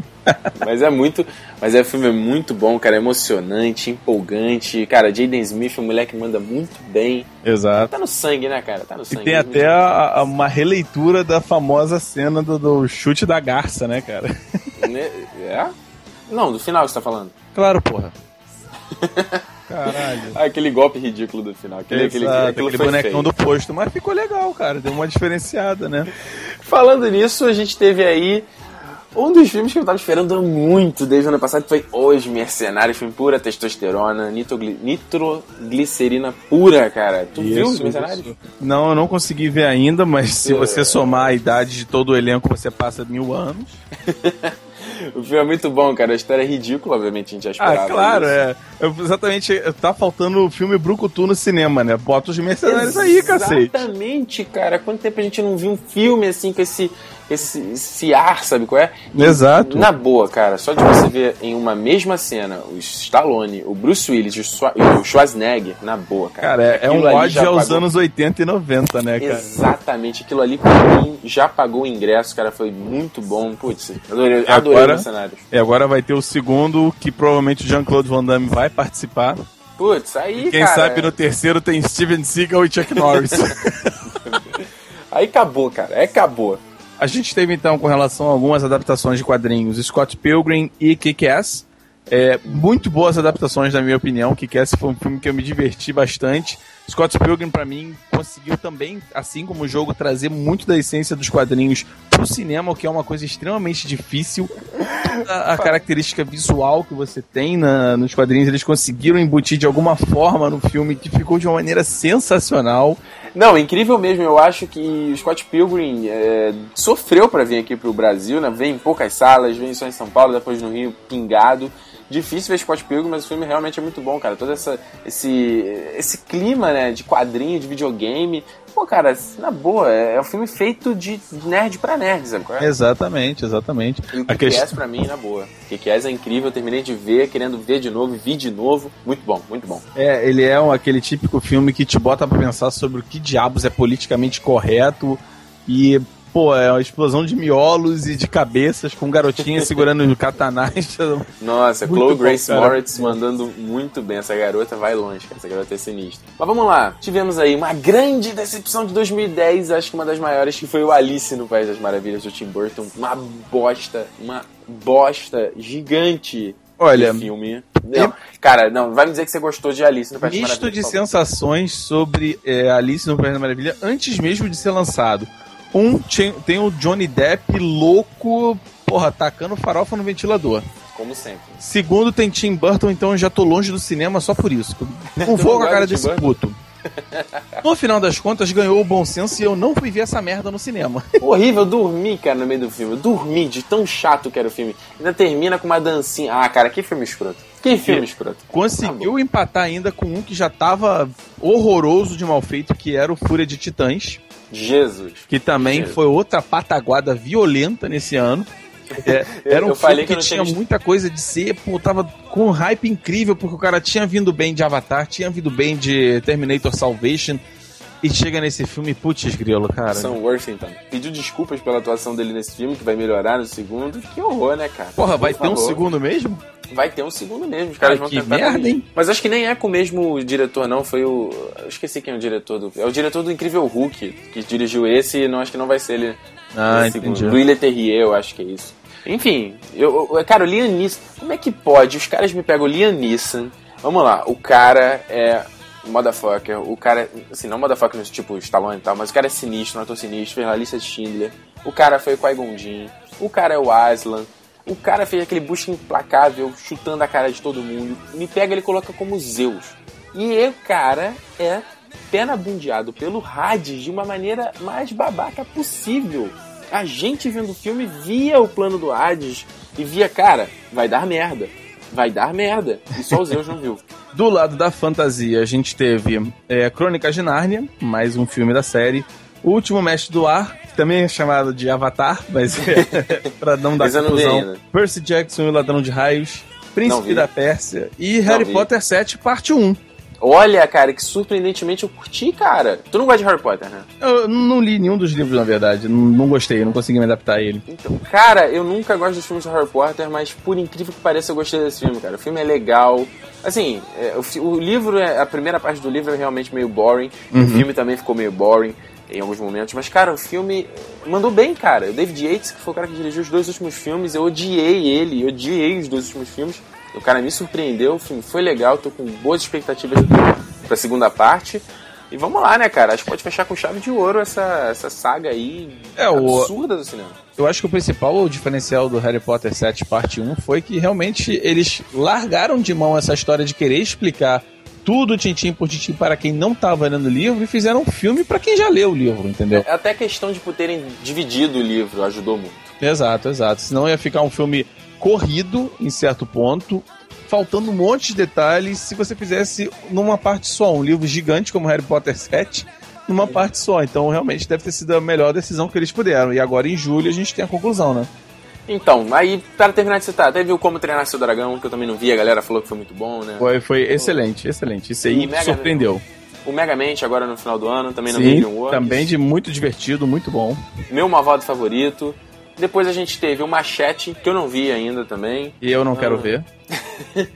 Mas é muito. Mas é, o filme é muito bom, cara. É emocionante, empolgante. Cara, Jaden Smith, um moleque que manda muito bem. Exato. Tá no sangue, né, cara? Tá no E sangue. tem até a- a- uma releitura da famosa cena do, do chute da garça, né, cara? Né? É? Não, do final que você tá falando. Claro, porra. Caralho. Ah, aquele golpe ridículo do final. Aquele, aquele, Exato, aquele foi bonecão feio. do posto, mas ficou legal, cara. Deu uma diferenciada, né? Falando nisso, a gente teve aí um dos filmes que eu tava esperando muito desde o ano passado, foi Os Mercenários, filme pura testosterona, nitrogli- nitroglicerina pura, cara. Tu viu Os Mercenários? isso. Não, eu não consegui ver ainda, mas se É. você somar a idade de todo o elenco, você passa mil anos. O filme é muito bom, cara. A história é ridícula, obviamente, a gente já esperava. Ah, claro, isso. é. Eu- exatamente, tá faltando o filme Brucutu no cinema, né? Bota os mercenários aí, cacete. Exatamente, cara. Quanto tempo a gente não viu um filme assim com esse, esse, esse ar, sabe qual é? E, Exato. Na boa, cara, só de você ver em uma mesma cena o Stallone, o Bruce Willis e o Schwa- e o Schwarzenegger, na boa, cara. Cara, é, é um ódio aos pagou- anos 80 e 90, né, cara? Exatamente, aquilo ali pra mim já pagou o ingresso, cara, foi muito bom. Putz, adorei, E adorei agora- os cenários. E agora vai ter o segundo, que provavelmente o Jean-Claude Van Damme vai participar. Putz, aí, Quem cara, sabe no terceiro tem Steven Seagal e Chuck Norris. aí acabou, cara, aí acabou. A gente teve então com relação a algumas adaptações de quadrinhos, Scott Pilgrim e Kick-Ass. É, muito boas adaptações, na minha opinião. Kick-Ass foi um filme que eu me diverti bastante. Scott Pilgrim, pra mim, conseguiu também, assim como o jogo, trazer muito da essência dos quadrinhos pro cinema, o que é uma coisa extremamente difícil. Toda a característica visual que você tem na- nos quadrinhos, eles conseguiram embutir de alguma forma no filme que ficou de uma maneira sensacional. Não, incrível mesmo. Eu acho que o Scott Pilgrim é, sofreu pra vir aqui pro Brasil, né? Vem em poucas salas, vem só em São Paulo, depois no Rio, pingado. Difícil ver Scott Pilgrim, mas o filme realmente é muito bom, cara. Todo essa, esse, esse clima, né, de quadrinho, de videogame. Pô, cara, na boa, é, é um filme feito de nerd pra nerd, sabe qual é? Exatamente, exatamente. E o Kick-Ass questão- pra mim, na boa. Kick-Ass é incrível, eu terminei de ver, querendo ver de novo, vi de novo. Muito bom, muito bom. É, ele é um- aquele típico filme que te bota pra pensar sobre o que diabos é politicamente correto e, pô, é uma explosão de miolos e de cabeças com garotinhas segurando katanais. Nossa, Muito Chloe bom, Grace cara. Moritz mandando muito bem. Essa garota vai longe, cara. Essa garota é sinistra. Mas vamos lá. Tivemos aí uma grande decepção de 2010, acho que uma das maiores, que foi o Alice no País das Maravilhas do Tim Burton. Uma bosta, uma bosta gigante Olha, filme. Não, cara, não, vai me dizer que você gostou de Alice no País das misto de sensações sobre é, Alice no País da Maravilha antes mesmo de ser lançado. Um, tem o Johnny Depp louco, porra, tacando farofa no ventilador. Como sempre. Segundo, tem Tim Burton, então eu já tô longe do cinema só por isso. Não vou não com a cara desse Burton? puto. No final das contas, ganhou o bom senso e eu não fui ver essa merda no cinema. Horrível, eu dormi, cara, no meio do filme. Eu dormi de tão chato que era o filme. Ainda termina com uma dancinha. Ah, cara, que filme escroto. Que filme escroto. Conseguiu empatar ainda com um que já tava horroroso de mal feito, que era o Fúria de Titãs. Jesus. Que também Jesus. foi outra pataguada violenta nesse ano. É, era um Eu filme que, que tinha tinha visto. muita coisa de ser, pô, tava com um hype incrível, porque o cara tinha vindo bem de Avatar, tinha vindo bem de Terminator Salvation, e chega nesse filme, putz, grilo, cara. Sam Worthington pediu desculpas pela atuação dele nesse filme, que vai melhorar no segundo. Que horror, né, cara? Porra, Por vai ter um favor. segundo mesmo? Vai ter um segundo mesmo. Os caras Ai, vão que tentar merda, hein? Mas acho que nem é com o mesmo diretor, não. Foi o. Eu esqueci quem é o diretor do. É o diretor do Incrível Hulk, que dirigiu esse e não acho que não vai ser ele. Ah, entendi. segundo. Do Ilha Terrier, eu acho que é isso. Enfim, eu, eu- cara, o Liam Neeson. Como é que pode? Os caras me pegam o Liam Neeson. Vamos lá, o cara é. Motherfucker, o cara. Assim, não motherfucker tipo Stallone e tal, mas o cara é sinistro, um ator sinistro, fez a lista de Schindler. O cara foi com a Jinn. O cara é o Aslan. O cara fez aquele busca implacável, chutando a cara de todo mundo. Me pega, ele coloca como Zeus. E o cara é penabundeado pelo Hades de uma maneira mais babaca possível. A gente vendo o filme via o plano do Hades e via, cara, vai dar merda. Vai dar merda. E só o Zeus não viu. Do lado da fantasia, a gente teve é, Crônicas de Nárnia, mais um filme da série. O Último Mestre do Ar, que também é chamado de Avatar, mas é pra não dar não confusão. ainda. Percy Jackson e o Ladrão de Raios, Não Príncipe da Pérsia e Harry vi. Potter 7, parte 1. Olha, cara, que surpreendentemente eu curti, cara. Tu não gosta de Harry Potter, né? Eu não li nenhum dos livros, na verdade. Não, não gostei, não consegui me adaptar a ele. Então, cara, eu nunca gosto dos filmes de Harry Potter, mas por incrível que pareça, eu gostei desse filme, cara. O filme é legal. Assim, é, o, o livro, é, a primeira parte do livro é realmente meio boring. O filme também ficou meio boring em alguns momentos. Mas, cara, o filme mandou bem, cara. O David Yates, que foi o cara que dirigiu os dois últimos filmes, eu odiei ele, eu odiei os dois últimos filmes. O cara me surpreendeu, o filme foi legal, tô com boas expectativas pra segunda parte. E vamos lá, né, cara? Acho que pode fechar com chave de ouro essa, essa saga aí É, o- absurda do cinema. Eu acho que o principal diferencial do Harry Potter 7 parte 1 foi que realmente eles largaram de mão essa história de querer explicar tudo tintim por tintim para quem não estava lendo o livro e fizeram um filme para quem já leu o livro, entendeu? É Até questão de terem dividido o livro ajudou muito. Exato, exato. Senão ia ficar um filme corrido em certo ponto, faltando um monte de detalhes se você fizesse numa parte só, um livro gigante como Harry Potter 7, numa parte só. Então realmente deve ter sido a melhor decisão que eles puderam. E agora em julho a gente tem a conclusão, né? Então, aí, para terminar de citar, teve o Como Treinar Seu Dragão, que eu também não vi, a galera falou que foi muito bom, né? Foi, foi excelente, excelente. Isso aí Mega- surpreendeu. O Megamente, agora no final do ano, também não vi Sim, Dreamworks. também de muito divertido, muito bom. Meu Malvado Favorito. Depois a gente teve o Machete, que eu não vi ainda também. E eu não quero Ah. ver.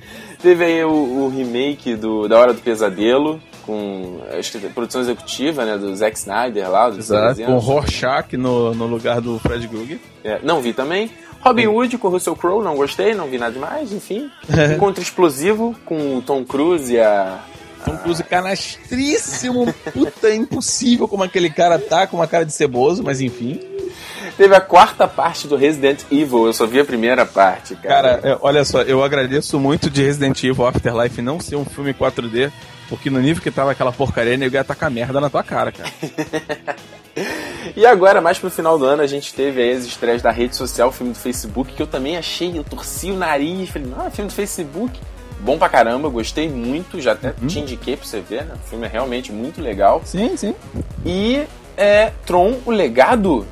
Teve aí o, o remake do, da Hora do Pesadelo, com acho que, produção executiva, né, do Zack Snyder lá, dos Exato. 300. Com o Rorschach no, no lugar do Fred Krueger. É, não vi também. Robin Hood com Russell Crowe, não gostei, não vi nada demais, enfim. Encontro Explosivo com o Tom Cruise e a. Tom Cruise canastríssimo. Puta, é impossível como aquele cara tá, com uma cara de ceboso, mas enfim. Teve a quarta parte do Resident Evil, eu só vi a primeira parte, cara. Cara, é, olha só, eu agradeço muito de Resident Evil Afterlife não ser um filme 4D, porque no nível que tava aquela porcaria, nego ia tacar merda na tua cara, cara. E agora, mais pro final do ano, a gente teve aí as estreias da rede social, o filme do Facebook, que eu também achei, eu torci o nariz, falei, não, é filme do Facebook. Bom pra caramba, gostei muito, já até te indiquei pra você ver, né? O filme é realmente muito legal. Sim, sim. E é, Tron, o legado,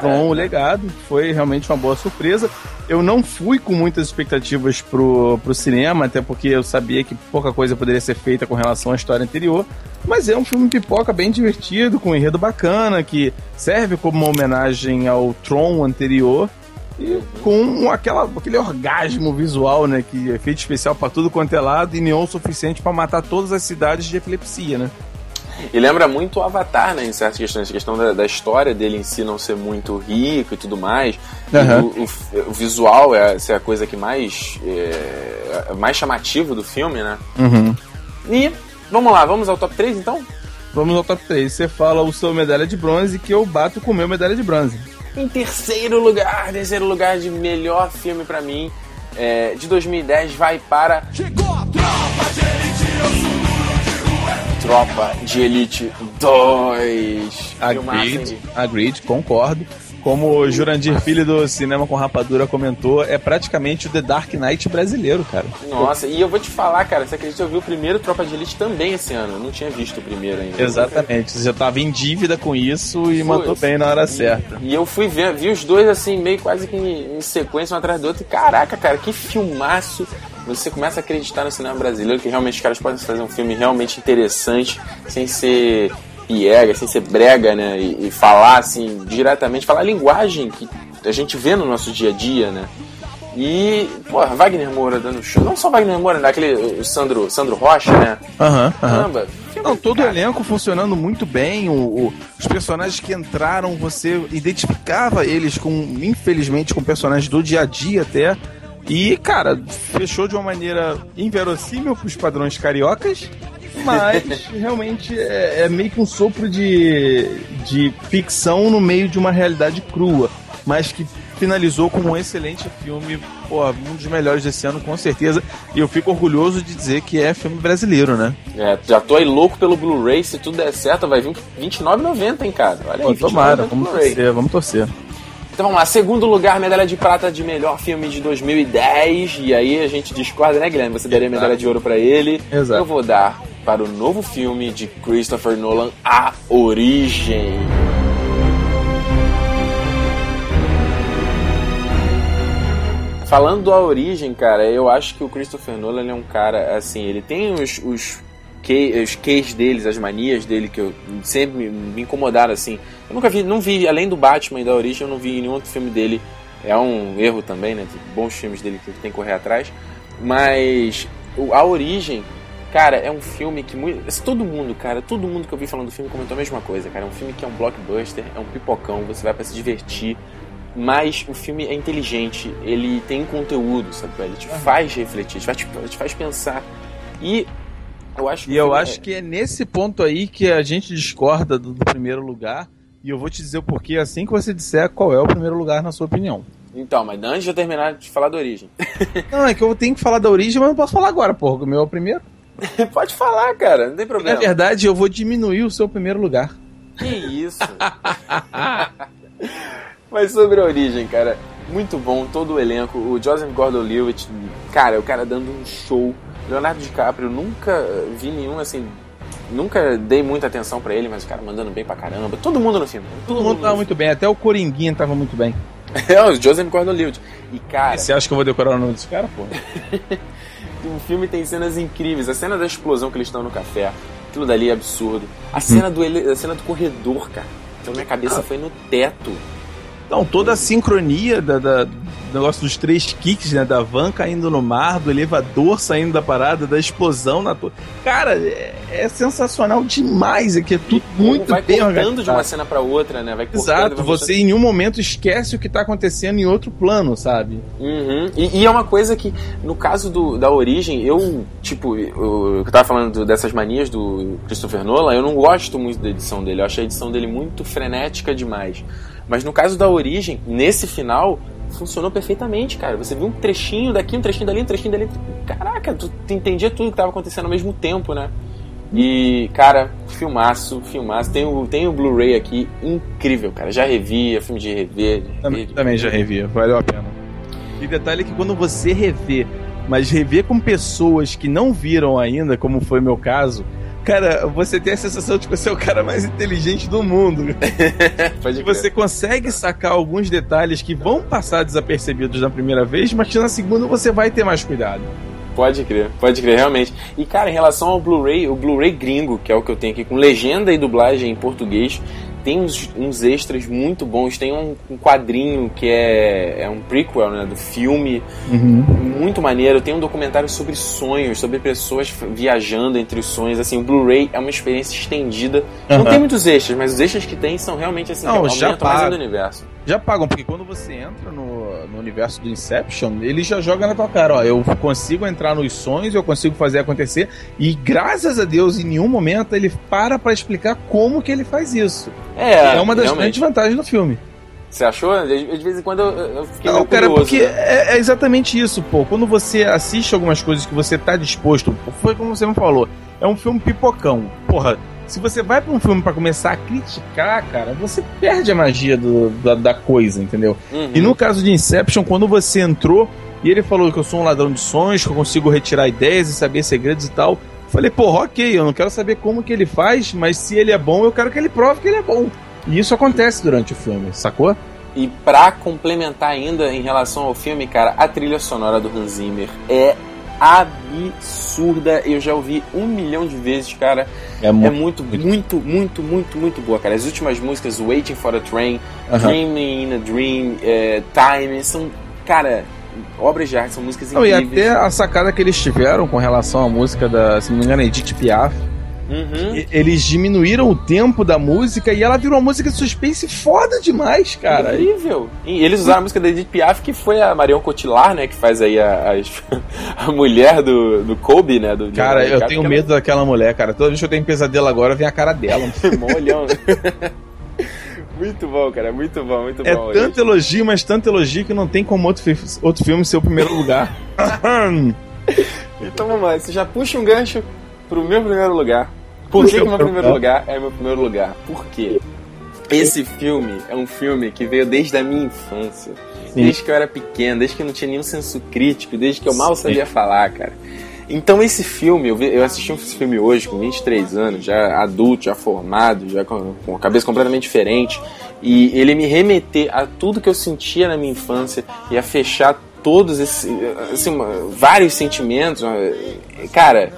Tron, o legado, foi realmente uma boa surpresa. Eu não fui com muitas expectativas pro, pro cinema, até porque eu sabia que pouca coisa poderia ser feita com relação à história anterior. Mas é um filme pipoca bem divertido, com um enredo bacana, que serve como uma homenagem ao Tron anterior. E com aquela, aquele orgasmo visual, né? Que é feito especial pra tudo quanto é lado e neon suficiente pra matar todas as cidades de epilepsia, né? E lembra muito o Avatar, né? Em certas questões. A questão da, da história dele em si não ser muito rico e tudo mais. E Aham. o, o- o visual é ser a coisa que mais. É, é mais chamativo do filme, né? Uhum. E vamos lá, vamos ao top 3 então? Vamos ao top 3. Você fala o seu medalha de bronze que eu bato com o meu medalha de bronze. Em terceiro lugar, terceiro lugar de melhor filme pra mim de 2010 vai para Chegou a tropa de elite, eu sou duro de Tropa de Elite 2. Agreed, agreed, concordo. Como o Jurandir Filho do Cinema com Rapadura comentou, é praticamente o The Dark Knight brasileiro, cara. Nossa, e eu vou te falar, cara, você acredita, eu vi o primeiro Tropa de Elite também esse ano. Eu não tinha visto o primeiro ainda. Exatamente, você já tava em dívida com isso e mandou bem na hora e, certa. E eu fui ver, vi os dois assim, meio quase que em, em sequência, um atrás do outro. E caraca, cara, que filmaço você começa a acreditar no cinema brasileiro que realmente os caras podem fazer um filme realmente interessante, sem ser piega, sem ser brega, né? E, e, falar assim diretamente, falar a linguagem que a gente vê no nosso dia a dia, né? E, pô, Wagner Moura dando show. Não só Wagner Moura, né? aquele o Sandro, Sandro Rocha, né? Aham, uhum, Caramba. Uhum. Não, todo cara. o elenco funcionando muito bem. O, o, os personagens que entraram, você identificava eles com, infelizmente, com personagens do dia a dia até. E, cara, fechou de uma maneira inverossímil para os padrões cariocas, mas realmente é, é, meio que um sopro de, de ficção no meio de uma realidade crua, mas que finalizou com um excelente filme, um dos melhores desse ano, com certeza. E eu fico orgulhoso de dizer que é filme brasileiro, né? É, já tô aí louco pelo Blu-ray, se tudo der certo, vai vir R$29,90, hein, cara? Olha aí, pô, tomara, vamos torcer, vamos torcer. Então vamos lá, segundo lugar, medalha de prata de melhor filme de 2010. E aí a gente discorda, né, Guilherme? Você daria medalha de ouro para ele. Exato. Eu vou dar para o novo filme de Christopher Nolan, A Origem. Falando da origem, cara, eu acho que o Christopher Nolan é um cara, assim, ele tem os, os que, os queijos deles, as manias dele que eu sempre me, incomodaram assim. Eu nunca vi, não vi, além do Batman e da Origem, eu não vi nenhum outro filme dele. É um erro também, né? Tem bons filmes dele que tem que correr atrás. Mas a Origem, cara, é um filme que muito, assim, todo mundo, cara, todo mundo que eu vi falando do filme comentou a mesma coisa, cara. É um filme que é um blockbuster, é um pipocão, você vai para se divertir. Mas o filme é inteligente, ele tem conteúdo, sabe? Ele te faz refletir, te faz, te faz pensar. E eu acho e eu é... acho que é nesse ponto aí que a gente discorda do, do, primeiro lugar. E eu vou te dizer o porquê assim que você disser qual é o primeiro lugar na sua opinião. Então, mas antes de eu terminar de falar da origem. não, é que eu tenho que falar da origem, mas não posso falar agora, porra. O meu é o primeiro. Pode falar, cara, não tem problema. Na verdade, eu vou diminuir o seu primeiro lugar. Que isso? mas sobre a origem, cara, muito bom, todo o elenco. O Joseph Gordon-Levitt, cara, o cara dando um show Leonardo DiCaprio, nunca vi nenhum assim. Nunca dei muita atenção para ele, mas o cara mandando bem pra caramba. Todo mundo no filme. Todo, todo mundo tava muito bem, até o Coringuinha tava muito bem. é, o Joseph Gordon-Levitt. E cara. E você acha que eu vou decorar o nome desse cara, pô? o filme tem cenas incríveis. A cena da explosão que eles estão no café, aquilo dali é absurdo. A cena, do, a cena do corredor, cara. Então minha cabeça ah. foi no teto. Não, toda a sincronia da, da, negócio dos três kicks, né? Da van caindo no mar, do elevador saindo da parada, da explosão na torre. Cara, é, é, sensacional demais. Aqui é tudo e muito vai bem cortando de uma cena para outra, né? Vai Exato, você em nenhum momento esquece o que tá acontecendo em outro plano, sabe? Uhum. E, e, é uma coisa que, no caso do, da origem, eu, tipo, eu, eu tava falando dessas manias do Christopher Nolan, eu não gosto muito da edição dele. Eu acho a edição dele muito frenética demais. Mas no caso da origem, nesse final, funcionou perfeitamente, cara. Você viu um trechinho daqui, um trechinho dali, um trechinho dali. Caraca, tu, entendia tudo que estava acontecendo ao mesmo tempo, né? E, cara, filmaço, filmaço. Tem o, tem o Blu-ray aqui, incrível, cara. Já revi, é filme de rever. De também, também já revi, valeu a pena. E detalhe é que quando você revê, mas rever com pessoas que não viram ainda, como foi meu caso, cara, você tem a sensação de que você é o cara mais inteligente do mundo. Pode você consegue sacar alguns detalhes que vão passar desapercebidos na primeira vez, mas que na segunda você vai ter mais cuidado. Pode crer, pode crer, realmente. E cara, em relação ao Blu-ray, o Blu-ray gringo, que é o que eu tenho aqui, com legenda e dublagem em português, tem uns, uns extras muito bons. Tem um, um, quadrinho que é, é um prequel né, do filme, uhum. muito maneiro. Tem um documentário sobre sonhos, sobre pessoas viajando entre os sonhos. Assim, o Blu-ray é uma experiência estendida. Uhum. Não tem muitos extras, mas os extras que tem são realmente assim, Não, que mais do universo. Já pagam, porque quando você entra no, no universo do Inception, ele já joga na tua cara, ó, eu consigo entrar nos sonhos, eu consigo fazer acontecer, e graças a Deus, em nenhum momento ele para pra explicar como que ele faz isso. É, é uma das realmente. grandes vantagens do filme. Você achou? De vez em quando eu, eu fiquei Não, cara, curioso, porque né? é, é, exatamente isso, pô. Quando você assiste algumas coisas que você tá disposto, foi como você me falou, é um filme pipocão. porra, se você vai pra um filme pra começar a criticar, cara, você perde a magia do, da, da coisa, entendeu? Uhum. E no caso de Inception, quando você entrou e ele falou que eu sou um ladrão de sonhos, que eu consigo retirar ideias e saber segredos e tal, falei, porra, ok, eu não quero saber como que ele faz, mas se ele é bom, eu quero que ele prove que ele é bom. E isso acontece durante o filme, sacou? E pra complementar ainda em relação ao filme, cara, a trilha sonora do Hans Zimmer é absurda. Eu já ouvi um milhão de vezes, cara. É É muito. muito, muito, muito, muito, muito boa, cara. As últimas músicas, Waiting for a Train, Aham. Dreaming in a Dream, é, Time, são, cara, obras de arte, são músicas Não, e incríveis. até a sacada que eles tiveram com relação à música da, se não me engano, Edith Piaf, Uhum. eles diminuíram o tempo da música e ela virou uma música de suspense foda demais, cara. Incrível. E eles usaram a música da Edith Piaf, que foi a Marion Cotillard, né? Que faz aí a, as- a mulher do, do Kobe, né? Do, Cara, eu tenho DiCaprio, medo daquela mulher, cara. Toda vez que eu tenho pesadelo agora, vem a cara dela. que é mó olhão, né? muito bom, cara. Muito bom, muito É bom. tanto elogio, mas tanto elogio que não tem como outro, fi- outro filme ser o primeiro lugar. Então vamos lá, você já puxa um gancho pro meu primeiro lugar. Por que, que meu primeiro lugar é meu primeiro lugar? Por quê? Esse filme é um filme que veio desde a minha infância. Desde que eu era pequeno, desde que eu não tinha nenhum senso crítico, desde que eu mal sabia falar, cara. Então esse filme, eu, vi- eu assisti esse filme hoje com 23 anos, já adulto, já formado, já com, com a cabeça completamente diferente. E ele me remeter a tudo que eu sentia na minha infância e a fechar todos esses, assim, vários sentimentos. Cara,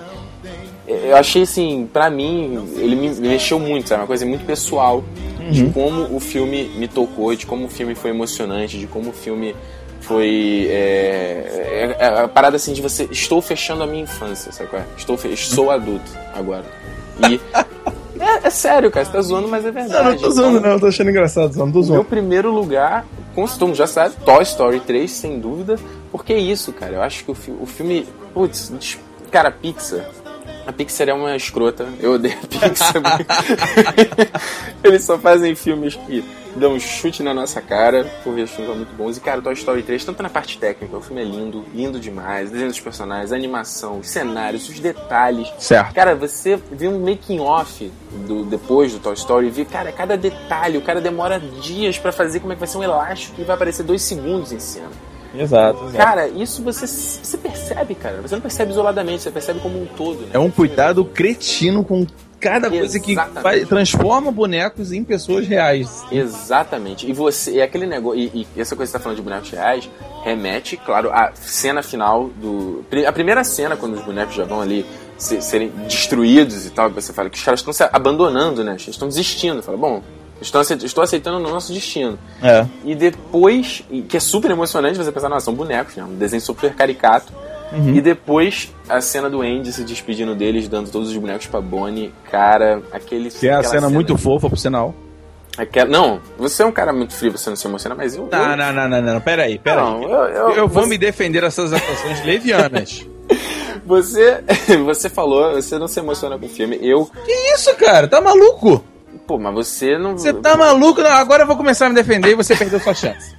eu achei assim, pra mim, ele me me mexeu muito, sabe? Uma coisa muito pessoal de como o filme me tocou, de como o filme foi emocionante, de como o filme foi. É, é- é a parada assim de você. Estou fechando a minha infância, sabe? qual é? Estou sou adulto agora. E. É, é sério, cara, você tá zoando, mas é verdade. Não, não tô zoando, não, tô achando engraçado, não tô Meu zoando. primeiro lugar, como todo mundo já sabe, Toy Story 3, sem dúvida. Porque é isso, cara. Eu acho que o, fi- o filme. Putz, cara, Pixar. A Pixar é uma escrota. Eu odeio a Pixar. Eles só fazem filmes que dão um chute na nossa cara, porque os filmes são muito bons. E, cara, Toy Story 3, tanto na parte técnica, o filme é lindo, lindo demais. O desenho dos personagens, a animação, os cenários, os detalhes. Certo. Cara, você vê um making off do depois do Toy Story e vê, cara, cada detalhe, o cara demora dias pra fazer como é que vai ser um elástico que vai aparecer dois segundos em cena. Exato, exato. Cara, isso você, você percebe, cara. Você não percebe isoladamente, você percebe como um todo. Né? É um cuidado cretino com cada coisa que vai- transforma bonecos em pessoas reais. Exatamente. E você, e aquele negócio, e, e essa coisa que você tá falando de bonecos reais, remete, claro, à cena final do. A primeira cena, quando os bonecos já vão ali se- serem destruídos e tal, que você fala que os caras estão se abandonando, né? Eles estão desistindo. Fala, bom, estou aceit- estou aceitando o nosso destino. É. E depois, que é super emocionante você pensar, nossa, são bonecos, né? Um desenho super caricato. Uhum. E depois a cena do Andy se despedindo deles, dando todos os bonecos pra Bonnie. Cara, aquele. Que é a aquela cena muito fofa, por sinal. Aquela, não, você é um cara muito frio, você não se emociona, mas eu. Não, eu, não, não, não, não, peraí, peraí. Não, eu, eu, Eu vou você, me defender dessas atuações levianas. Você, você falou, você não se emociona com o filme. Eu. que isso, cara? Tá maluco? Pô, mas você não. Você tá maluco? Não, agora eu vou começar a me defender e você perdeu sua chance.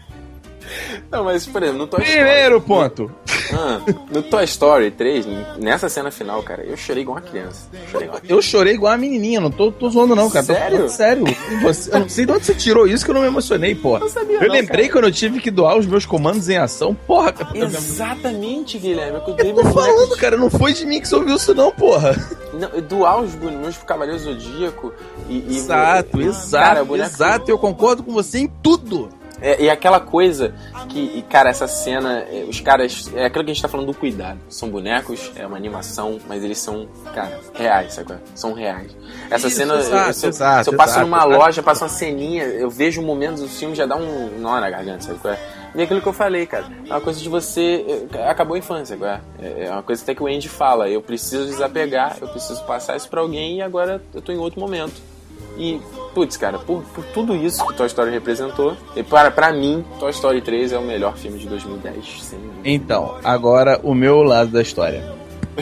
Não, mas, por exemplo, no Toy Primeiro ponto. Ah, no Toy Story 3, nessa cena final, cara, eu chorei igual uma criança. Chorei igual uma Eu chorei igual a menininha, não tô, tô zoando não, cara. Sério? sério. Você- eu não sei de onde você tirou isso que eu não me emocionei, porra. Não sabia Eu não, lembrei cara. quando eu tive que doar os meus comandos em ação. Porra, cara. Eu Exatamente, Guilherme. Eu, dei tô meus falando, cara, não foi de mim que você ouviu isso não, porra. Não, doar os bonecos pro Cavaleiro Zodíaco e. e Exato, e- exato, cara, boneco- exato. Eu concordo com você em tudo. É, e aquela coisa que, cara, essa cena, é, os caras. É aquilo que a gente tá falando do cuidado. São bonecos, é uma animação, mas eles são, cara, reais, sabe? é? São reais. Essa Isso, cena, eu- exato, se, eu, exato, se eu passo exato, numa loja, passo uma ceninha, eu vejo momentos do filme, já dá um nó na garganta, sabe? qual é? E aquilo que eu falei, cara, é uma coisa de você. é, Acabou a infância, agora. É é uma coisa até que o Andy fala. Eu preciso desapegar, eu preciso passar isso pra alguém e agora eu tô em outro momento. E, putz, cara, por, por tudo isso que Toy Story representou, e para, pra mim, Toy Story 3 é o melhor filme de 2010, sem dúvida. Então, agora o meu lado da história.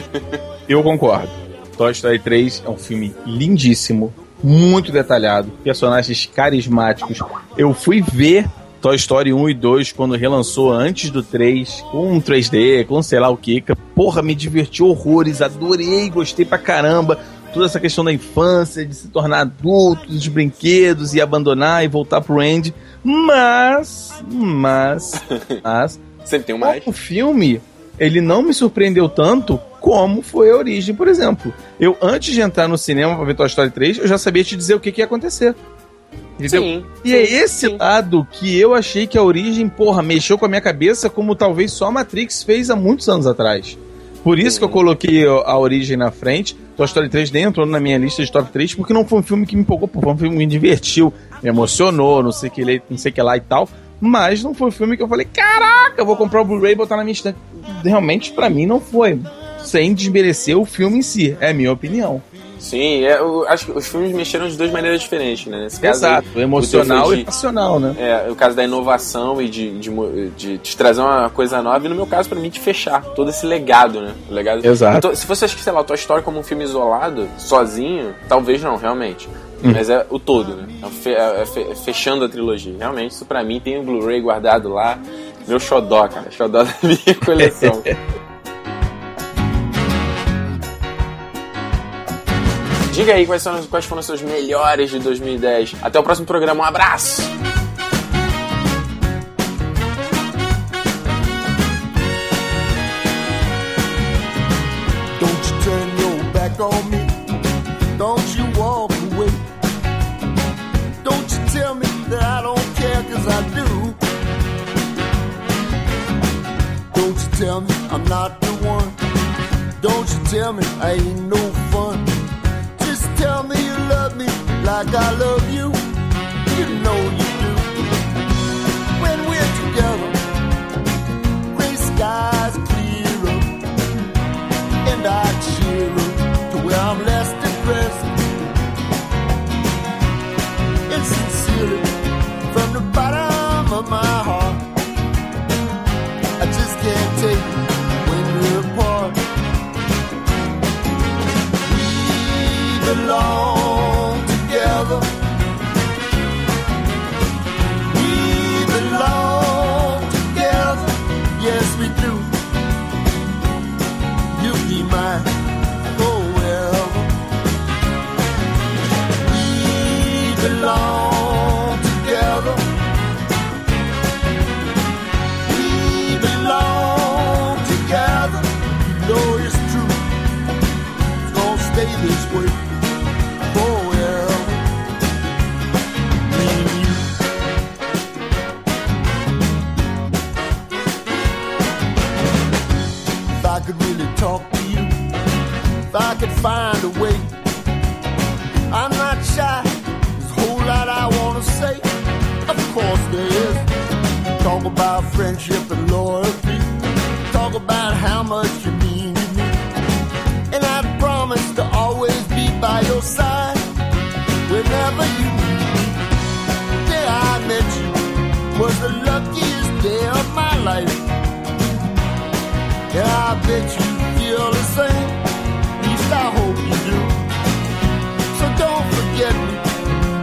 Eu concordo. Toy Story 3 é um filme lindíssimo, muito detalhado, personagens carismáticos. Eu fui ver Toy Story 1 e 2 quando relançou antes do 3, com um 3D, com sei lá o que. Porra, me diverti horrores, adorei, gostei pra caramba. Toda essa questão da infância, de se tornar adulto, dos brinquedos e abandonar e voltar pro Andy. Mas, mas, mas. Sempre tem um mais. O filme, ele não me surpreendeu tanto como foi a origem, por exemplo. Eu, antes de entrar no cinema pra ver Toy Story 3, eu já sabia te dizer o que, que ia acontecer. Entendeu? Sim, e é sim, esse sim. lado que eu achei que a origem, porra, mexeu com a minha cabeça como talvez só a Matrix fez há muitos anos atrás. Por isso que eu coloquei a origem na frente. Toy Story 3 nem entrou na minha lista de top 3, porque não foi um filme que me empolgou, foi um filme que me divertiu, me emocionou, não sei que, ele- não sei que lá e tal. Mas não foi um filme que eu falei, caraca, eu vou comprar o Blu-ray e botar na minha estante. Realmente, pra mim, não foi. Sem desmerecer o filme em si, é a minha opinião. Sim, é, eu acho que os filmes mexeram de duas maneiras diferentes, né? Nesse caso aí, Exato, teu emocional foi e de- racional, né? É, o caso da inovação e de, de, de te trazer uma coisa nova, e no meu caso, pra mim, de fechar todo esse legado, né? O legado. Exato. Então, se fosse, acho que, sei lá, a tua história como um filme isolado, sozinho, talvez não, realmente. Mas é o todo, né? É fe- é fe- é fechando a trilogia. Realmente, isso pra mim tem o Blu-ray guardado lá. Meu xodó, cara. Xodó da minha coleção. Diga aí quais, quais foram os seus melhores de 2010. Até o próximo programa. Um abraço! On me. Don't you walk away. Don't you tell me that I don't care, cause I do. Don't you tell me I'm not the one. Don't you tell me I ain't no fun. Tell me you love me like I love. You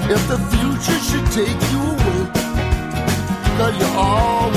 if the future should take you away. Cause you're all